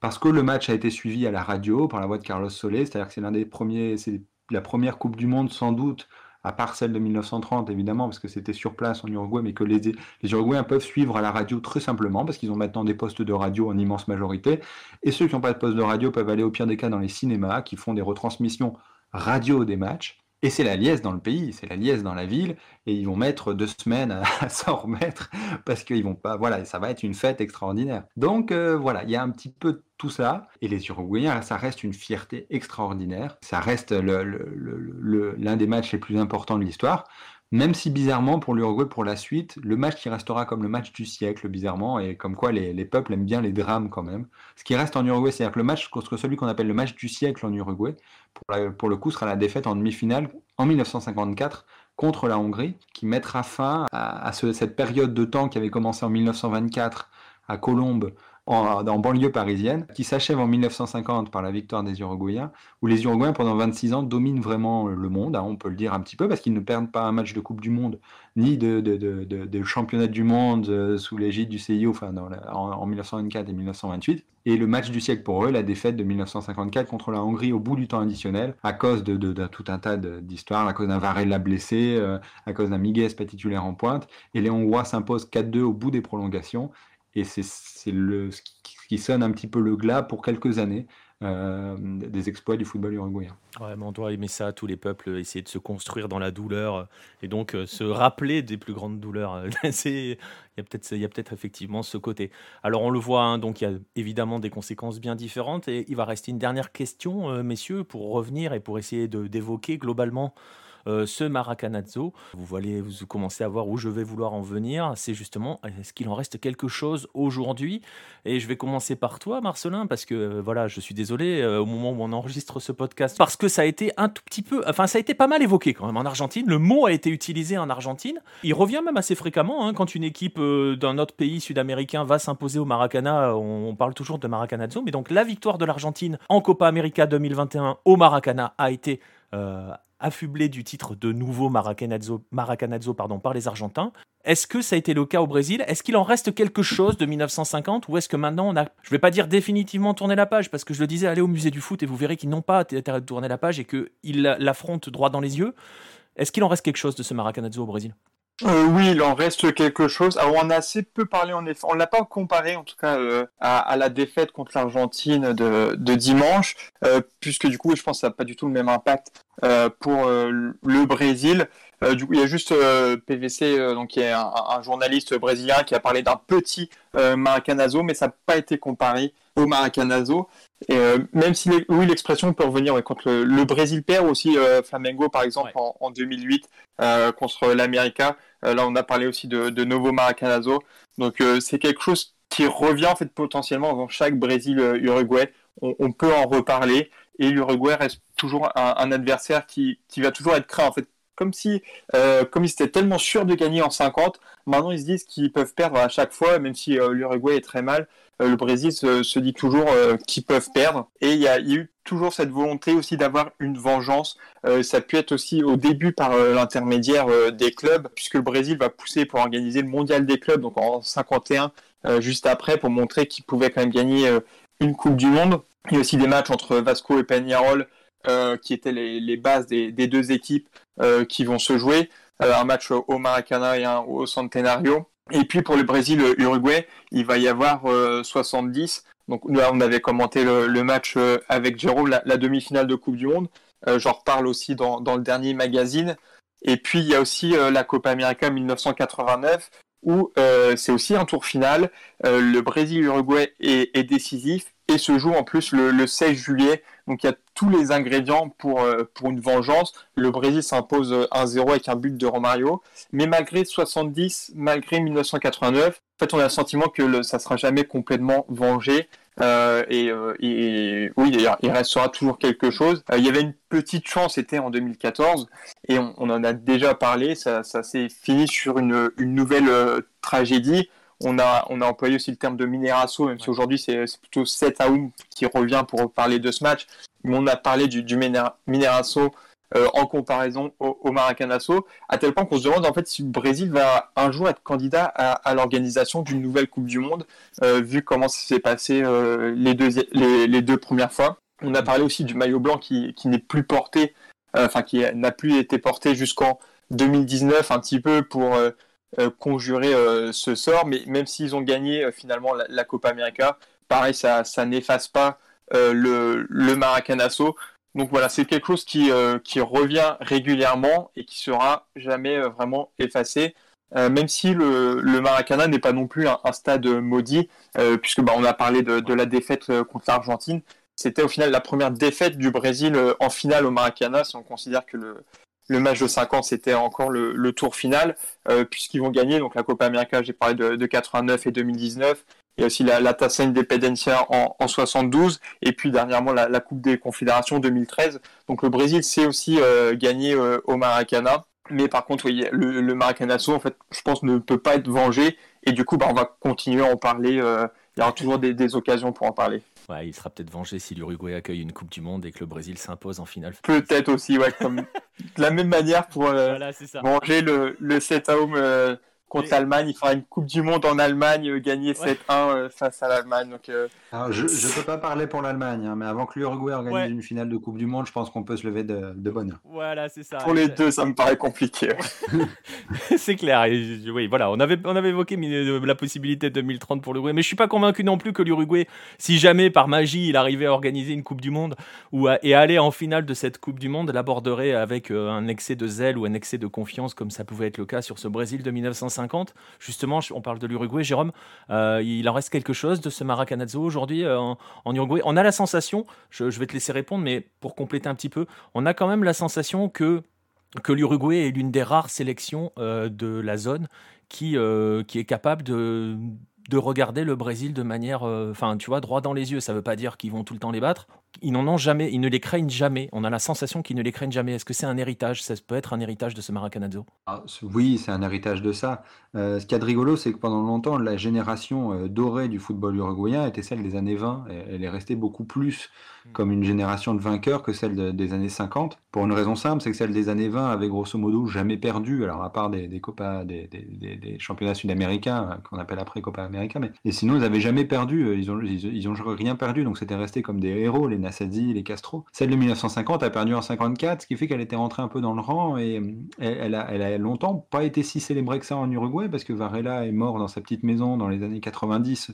parce que le match a été suivi à la radio par la voix de Carlos Solé, c'est-à-dire que c'est l'un des premiers, c'est la première Coupe du Monde sans doute à part celle de 1930 évidemment, parce que c'était sur place en Uruguay, mais que les, Uruguayens peuvent suivre à la radio très simplement, parce qu'ils ont maintenant des postes de radio en immense majorité. Et ceux qui n'ont pas de poste de radio peuvent aller au pire des cas dans les cinémas, qui font des retransmissions radio des matchs. Et c'est la liesse dans le pays, c'est la liesse dans la ville, et ils vont mettre deux semaines à, s'en remettre parce qu'ils vont pas. Voilà, ça va être une fête extraordinaire. Donc euh, voilà, il y a un petit peu tout ça, et les Uruguayens, ça reste une fierté extraordinaire. Ça reste l'un des matchs les plus importants de l'histoire. Même si bizarrement pour l'Uruguay pour la suite, le match qui restera comme le match du siècle bizarrement et comme quoi les, peuples aiment bien les drames quand même. Ce qui reste en Uruguay, c'est-à-dire que le match contre celui qu'on appelle le match du siècle en Uruguay, pour, pour le coup sera la défaite en demi-finale en 1954 contre la Hongrie, qui mettra fin à, cette période de temps qui avait commencé en 1924 à Colombes en, banlieue parisienne, qui s'achève en 1950 par la victoire des Uruguayens, où les Uruguayens, pendant 26 ans, dominent vraiment le monde, hein, on peut le dire un petit peu, parce qu'ils ne perdent pas un match de Coupe du Monde, ni de, championnat du monde euh, sous l'égide du CIO enfin, en, 1924 et 1928. Et le match du siècle pour eux, la défaite de 1954 contre la Hongrie au bout du temps additionnel, à cause de, tout un tas d'histoires, à cause d'un Varela blessé, euh, à cause d'un Miguel pas titulaire en pointe. Et les Hongrois s'imposent 4-2 au bout des prolongations. Et c'est ce qui sonne un petit peu le glas pour quelques années euh, des exploits du football uruguayen. Ouais, on doit aimer ça, tous les peuples, essayer de se construire dans la douleur et donc euh, se rappeler des plus grandes douleurs. Il y a peut-être effectivement ce côté. Alors on le voit, hein, donc il y a évidemment des conséquences bien différentes et il va rester une dernière question, euh, messieurs, pour revenir et pour essayer d'évoquer globalement euh, ce Maracanazo. Vous voyez, vous commencez à voir où je vais vouloir en venir. C'est justement, est-ce qu'il en reste quelque chose aujourd'hui? Et je vais commencer par toi, Marcelin, parce que euh, voilà, je suis désolé euh, au moment où on enregistre ce podcast, parce que ça a été un tout petit peu, enfin, ça a été pas mal évoqué quand même en Argentine. Le mot a été utilisé en Argentine. Il revient même assez fréquemment hein, quand une équipe d'un autre pays sud-américain va s'imposer au Maracana. On, parle toujours de Maracanazo, mais donc la victoire de l'Argentine en Copa América 2021 au Maracana a été affublé du titre de nouveau Maracanazo, Maracanazo pardon, par les Argentins. Est-ce que ça a été le cas au Brésil? Est-ce qu'il en reste quelque chose de 1950 ou est-ce que maintenant on a, je ne vais pas dire définitivement tourner la page parce que je le disais, allez au musée du foot et vous verrez qu'ils n'ont pas tourner la page et qu'ils l'affrontent droit dans les yeux. Est-ce qu'il en reste quelque chose de ce Maracanazo au Brésil? Euh, oui, il en reste quelque chose. Alors, on a assez peu parlé en effet. On l'a pas comparé, en tout cas, euh, à, la défaite contre l'Argentine de, dimanche, euh, puisque du coup, je pense que ça n'a pas du tout le même impact pour le Brésil. Du coup, il y a juste PVC, donc qui est un, journaliste brésilien, qui a parlé d'un petit Maracanazo, mais ça n'a pas été comparé au Maracanazo. Et même si oui, l'expression peut revenir contre le, Brésil perd aussi Flamengo par exemple en, en, 2008 contre l'América. Euh, là, on a parlé aussi de, Novo Maracanazo. Donc, euh, c'est quelque chose qui revient en fait potentiellement dans chaque Brésil-Uruguay. On, peut en reparler et l'Uruguay reste toujours un, adversaire qui, va toujours être craint en fait. Comme si, euh, comme ils étaient tellement sûrs de gagner en 50, maintenant ils se disent qu'ils peuvent perdre à chaque fois, même si l'Uruguay est très mal. le Brésil se, dit toujours qu'ils peuvent perdre. Et il y, a eu toujours cette volonté aussi d'avoir une vengeance. Euh, ça peut être aussi au début par euh, l'intermédiaire euh, des clubs, puisque le Brésil va pousser pour organiser le mondial des clubs, donc en 51, juste après, pour montrer qu'il pouvait quand même gagner une Coupe du Monde. Il y a aussi des matchs entre Vasco et Peñarol, qui étaient les, bases des, deux équipes qui vont se jouer. un match au Maracana et un au Centenario. Et puis pour le Brésil-Uruguay, il va y avoir 70 donc là, on avait commenté le, match euh, avec Jérôme, la, demi-finale de Coupe du Monde. Euh, j'en reparle aussi dans, le dernier magazine. Et puis il y a aussi euh, la Copa América 1989 où c'est aussi un tour final. le Brésil-Uruguay est, décisif et se joue en plus le, 16 juillet. Donc il y a tous les ingrédients pour, pour une vengeance. Le Brésil s'impose 1-0 avec un but de Romario. Mais malgré 70, malgré 1989, en fait on a le sentiment que ça ne sera jamais complètement vengé. Euh, euh, et, oui, d'ailleurs, il restera toujours quelque chose. Euh, il y avait une petite chance, c'était en 2014, et on, en a déjà parlé. Ça, s'est fini sur une, nouvelle tragédie. On a, on a employé aussi le terme de Minerasso, même si aujourd'hui c'est plutôt 7 Aoum qui revient pour parler de ce match. Mais on a parlé du, du Minerasso euh, en comparaison au, au, Maracanazo, à tel point qu'on se demande en fait si le Brésil va un jour être candidat à, l'organisation d'une nouvelle Coupe du Monde, euh, vu comment ça s'est passé euh, les, deux, les, deux premières fois. On a parlé aussi du maillot blanc qui, qui n'est plus porté enfin qui n'a plus été porté jusqu'en 2019 un petit peu pour conjurer ce sort. Mais même s'ils ont gagné finalement la, Copa América, pareil, ça, ça n'efface pas le, le Maracanazo. Donc voilà, c'est quelque chose qui, revient régulièrement et qui sera jamais vraiment effacé. Euh, même si le, le n'est pas non plus un, stade maudit, euh, puisque bah, on a parlé de, la défaite euh, contre l'Argentine. C'était au final la première défaite du Brésil en finale au Maracana, si on considère que le, le match de 5 ans, c'était encore le, tour final, puisqu'ils vont gagner donc la Copa América, j'ai parlé de, de, 89 et 2019, et aussi la, la Independencia en, en 72, et puis dernièrement la, Coupe des Confédérations 2013. Donc le Brésil sait aussi gagner au Maracana. Mais par contre, oui, le, le Maracanazo, en fait, je pense, ne peut pas être vengé. Et du coup, bah, on va continuer à en parler. Euh, il y aura toujours des, occasions pour en parler. Ouais, il sera peut-être vengé si l'Uruguay accueille une Coupe du Monde et que le Brésil s'impose en finale. Peut-être aussi, ouais, comme de la même manière pour euh, venger le, le 7 à home euh, contre l'Allemagne. Il fera une Coupe du Monde en Allemagne, euh, gagner 7-1 euh, face à l'Allemagne. Donc, euh, je ne peux pas parler pour l'Allemagne, hein, mais avant que l'Uruguay organise une finale de Coupe du Monde, je pense qu'on peut se lever de, de bonne heure. Voilà, c'est ça. Pour les deux, ça me paraît compliqué. c'est clair. oui, voilà, on avait, on avait évoqué la possibilité de 2030 pour l'Uruguay, mais je suis pas convaincu non plus que l'Uruguay, si jamais par magie il arrivait à organiser une Coupe du Monde ou et aller en finale de cette Coupe du Monde, l'aborderait avec un excès de zèle ou un excès de confiance, comme ça pouvait être le cas sur ce Brésil de 1950. Justement, on parle de l'Uruguay, Jérôme. Euh, il en reste quelque chose de ce Maracanazo aujourd'hui euh, en, Uruguay? On a la sensation, je, vais te laisser répondre, mais pour compléter un petit peu, on a quand même la sensation que l'Uruguay est l'une des rares sélections euh, de la zone qui, est capable de, de regarder le Brésil de manière, enfin, tu vois, droit dans les yeux. Ça ne veut pas dire qu'ils vont tout le temps les battre ils n'en ont jamais, ils ne les craignent jamais. On a la sensation qu'ils ne les craignent jamais. Est-ce que c'est un héritage? Ça peut être un héritage de ce Maracanazo? Ah, Oui, c'est un héritage de ça. Euh, ce qui est rigolo, c'est que pendant longtemps, la génération euh, dorée du football uruguayen était celle des années 20. elle est restée beaucoup plus. Comme une génération de vainqueurs que celle des années 50. Pour une raison simple, c'est que celle des années 20 avait grosso modo jamais perdu, alors à part des, des, Copa, des, des, championnats sud-américains, euh, qu'on appelle après Copa América, mais et sinon, ils n'avaient jamais perdu, ils ont, ils, ont rien perdu, donc c'était resté comme des héros, les Nassadi, les Castro. Celle de 1950 a perdu en 54, ce qui fait qu'elle était rentrée un peu dans le rang et elle, a, elle a longtemps pas été si célébrée que ça en Uruguay parce que Varela est mort dans sa petite maison dans les années 90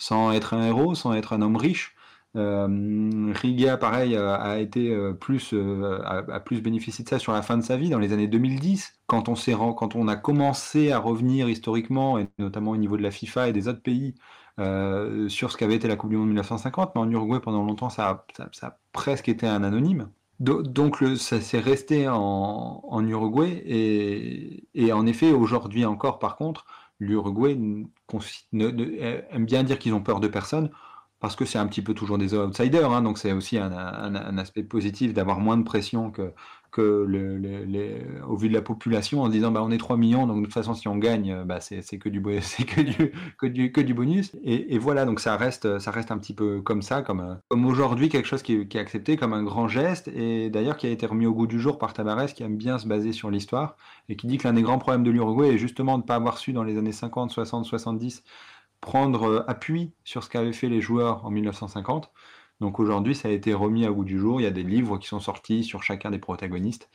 sans être un héros, sans être un homme riche. Euh, Riga, pareil, a été euh, plus, euh, a, plus bénéficié de ça sur la fin de sa vie, dans les années 2010, quand on, quand on a commencé à revenir historiquement, et notamment au niveau de la FIFA et des autres pays, euh, sur ce qu'avait été la Coupe du Monde 1950, mais en Uruguay pendant longtemps ça a, presque été un anonyme. donc ça s'est resté en, Uruguay et, en effet aujourd'hui encore par contre l'Uruguay aime bien dire qu'ils ont peur de personne parce que c'est un petit peu toujours des outsiders, hein, donc c'est aussi un, aspect positif d'avoir moins de pression que, au vu de la population en disant bah, on est 3 millions, donc de toute façon si on gagne, bah, c'est que, du, bonus. Et, voilà, donc ça reste, ça reste un petit peu comme ça, comme, comme aujourd'hui quelque chose qui, qui, est accepté comme un grand geste, et d'ailleurs qui a été remis au goût du jour par Tavares, qui aime bien se baser sur l'histoire, et qui dit que l'un des grands problèmes de l'Uruguay est justement de ne pas avoir su dans les années 50, 60, 70 prendre euh, appui sur ce qu'avaient fait les joueurs en 1950. Donc aujourd'hui, ça a été remis à bout du jour. Il y a des livres qui sont sortis sur chacun des protagonistes.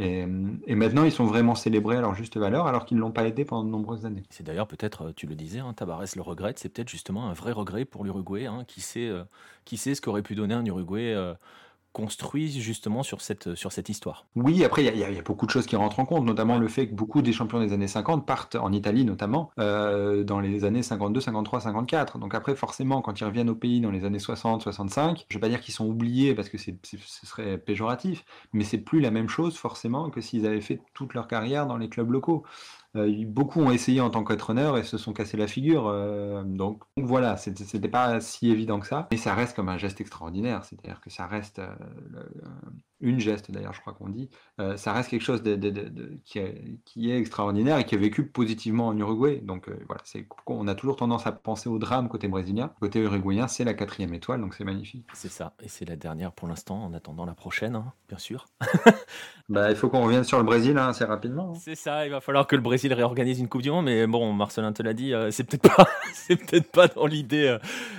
Et, maintenant, ils sont vraiment célébrés à leur juste valeur, alors qu'ils ne l'ont pas été pendant de nombreuses années. C'est d'ailleurs peut-être, tu le disais, hein, le regrette, c'est peut-être justement un vrai regret pour l'Uruguay, hein, qui, sait, euh, qui sait ce qu'aurait pu donner un Uruguay euh, construit justement sur cette, sur cette histoire. Oui, après, il y, a beaucoup de choses qui rentrent en compte, notamment le fait que beaucoup des champions des années 50 partent en Italie, notamment, euh, dans les années 52, 53, 54. Donc après, forcément, quand ils reviennent au pays dans les années 60, 65, je ne vais pas dire qu'ils sont oubliés parce que ce serait péjoratif, mais c'est plus la même chose forcément que s'ils avaient fait toute leur carrière dans les clubs locaux. Euh, beaucoup ont essayé en tant qu'entraîneur et se sont cassés la figure. Euh, donc, voilà, c'était pas si évident que ça. Mais ça reste comme un geste extraordinaire. C'est-à-dire que ça reste euh, une geste d'ailleurs, je crois qu'on dit, euh, ça reste quelque chose de, qui, est, extraordinaire et qui est vécu positivement en Uruguay. Donc euh, voilà, c'est, on a toujours tendance à penser au drame côté brésilien. Côté uruguayen, c'est la quatrième étoile, donc c'est magnifique. C'est ça, et c'est la dernière pour l'instant, en attendant la prochaine, hein, bien sûr. bah, il faut qu'on revienne sur le Brésil hein, assez rapidement. Hein. C'est ça, il va falloir que le Brésil réorganise une Coupe du Monde, mais bon, Marcelin te l'a dit, euh, c'est peut-être pas, c'est peut-être pas dans l'idée,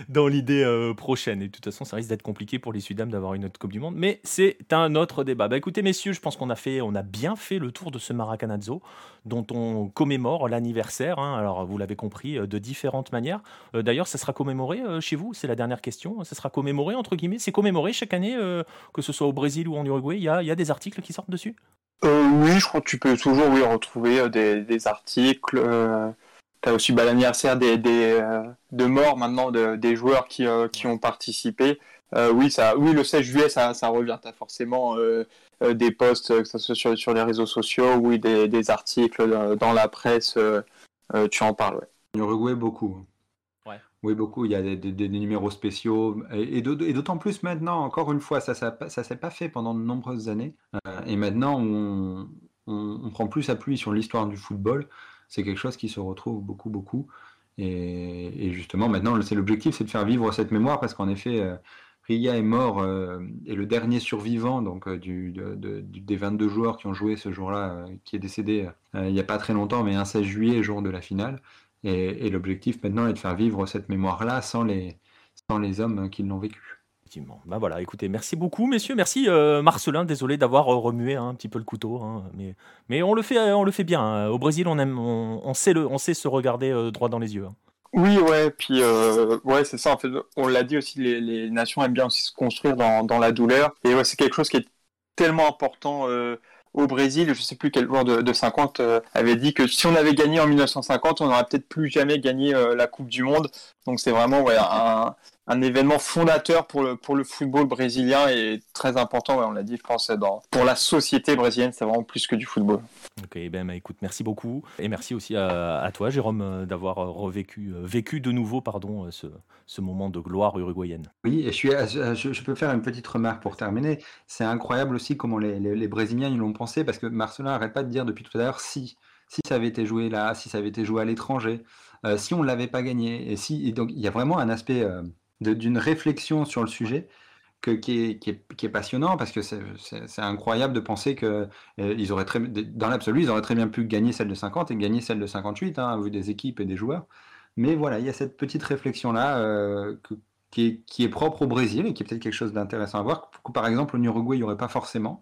dans l'idée prochaine. Et de toute façon, ça risque d'être compliqué pour les Sudam d'avoir une autre Coupe du Monde, mais c'est un un autre débat. Bah écoutez messieurs, je pense qu'on a a bien fait le tour de ce Maracanazo dont on commémore l'anniversaire. Hein. alors vous l'avez compris de différentes manières. D'ailleurs, ça sera commémoré chez vous. C'est la dernière question. Ça sera commémoré entre guillemets. C'est commémoré chaque année, que ce soit au Brésil ou en Uruguay. Il y a, y a des articles qui sortent dessus? oui, je crois que tu peux toujours oui retrouver des, articles. Tu as aussi bah, l'anniversaire des, de mort maintenant des joueurs qui, qui ont participé. Euh, oui, ça, oui, le 16 juillet, ça, ça revient. Tu as forcément euh, euh, des posts, que ce soit sur, sur, les réseaux sociaux, oui, des, des articles dans la presse, tu en parles. Ouais. En Uruguay, beaucoup. Ouais. Oui, beaucoup. Il y a des, des, numéros spéciaux. Et, d'autant plus maintenant, encore une fois, ça ne ça, s'est pas fait pendant de nombreuses années. et maintenant, on, on, on, prend plus appui sur l'histoire du football. C'est quelque chose qui se retrouve beaucoup, beaucoup. Et, et justement, maintenant, c'est l'objectif, c'est de faire vivre cette mémoire parce qu'en effet, Ria est mort, euh, et le dernier survivant donc, euh, des 22 joueurs qui ont joué ce jour-là, euh, qui est décédé il n'y a pas très longtemps, mais un 16 juillet, jour de la finale. Et, l'objectif maintenant est de faire vivre cette mémoire-là sans les, sans les hommes qui l'ont vécu. Effectivement. Ben voilà, écoutez, merci beaucoup, messieurs. Merci, Marcelin. Désolé d'avoir remué hein, un petit peu le couteau, hein, mais, mais on, le fait, on le fait bien. Hein. Au Brésil, on, aime, on, sait le, on sait se regarder droit dans les yeux. Oui, ouais, puis euh, ouais, c'est ça. En fait, on l'a dit aussi, les, les, nations aiment bien aussi se construire dans, dans la douleur. Et ouais, c'est quelque chose qui est tellement important euh, au Brésil. Je sais plus quel joueur de, de 50 euh, avait dit que si on avait gagné en 1950, on n'aurait peut-être plus jamais gagné euh, la Coupe du Monde. Donc c'est vraiment ouais, un, un événement fondateur pour le, pour le football brésilien et très important, on l'a dit, je pense, dans, pour la société brésilienne, c'est vraiment plus que du football. Ok, ben bah, écoute, merci beaucoup. Et merci aussi à, toi, Jérôme, euh, d'avoir euh, revécu, euh, vécu de nouveau pardon, ce, ce moment de gloire uruguayenne. Oui, et je, suis, je, peux faire une petite remarque pour terminer. C'est incroyable aussi comment les, les, Brésiliens ils l'ont pensé, parce que Marcelin n'arrête pas de dire depuis tout à l'heure si, si ça avait été joué là, si ça avait été joué à l'étranger, si on ne l'avait pas gagné. Et, donc il y a vraiment un aspect d'une réflexion sur le sujet qui, est, passionnant parce que c'est incroyable de penser que euh, ils auraient très, dans l'absolu, ils auraient très bien pu gagner celle de 50 et gagner celle de 58, hein, vu des équipes et des joueurs. Mais voilà, il y a cette petite réflexion-là euh, qui, est, propre au Brésil et qui est peut-être quelque chose d'intéressant à voir. Par exemple, au Uruguay, il n'y aurait pas forcément.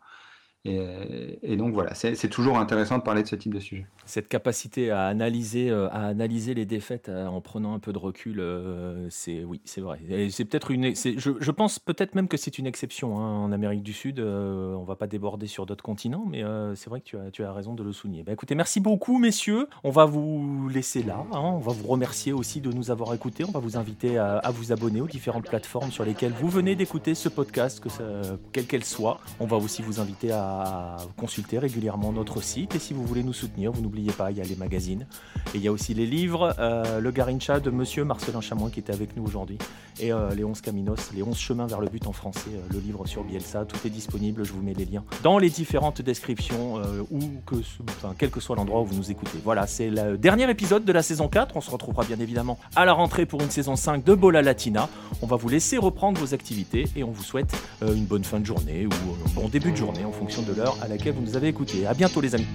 Et, donc voilà, c'est toujours intéressant de parler de ce type de sujet. Cette capacité à analyser, euh, à analyser les défaites euh, en prenant un peu de recul, euh, c'est oui, c'est vrai. C'est peut-être une, je, pense peut-être même que c'est une exception hein, en Amérique du Sud. on va pas déborder sur d'autres continents, mais c'est vrai que tu as, tu as raison de le souligner. Bah, écoutez, merci beaucoup, messieurs. On va vous laisser là. Hein. on va vous remercier aussi de nous avoir écoutés. On va vous inviter à, vous abonner aux différentes plateformes sur lesquelles vous venez d'écouter ce podcast, que quelle qu'elle soit. On va aussi vous inviter à consulter régulièrement notre site. Et si vous voulez nous soutenir, vous n'oubliez pas, il y a les magazines. Et il y a aussi les livres, euh, le Garincha de Monsieur Marcelin Chamois qui était avec nous aujourd'hui. Et euh, les 11 Caminos, les 11 chemins vers le but en français, euh, le livre sur Bielsa. Tout est disponible, je vous mets les liens dans les différentes descriptions, ou que, enfin, quel que soit l'endroit où vous nous écoutez. Voilà, c'est le dernier épisode de la saison 4. On se retrouvera bien évidemment à la rentrée pour une saison 5 de Bola Latina. On va vous laisser reprendre vos activités et on vous souhaite une bonne fin de journée ou un bon début de journée en fonction de l'heure à laquelle vous nous avez écouté. À bientôt les amis.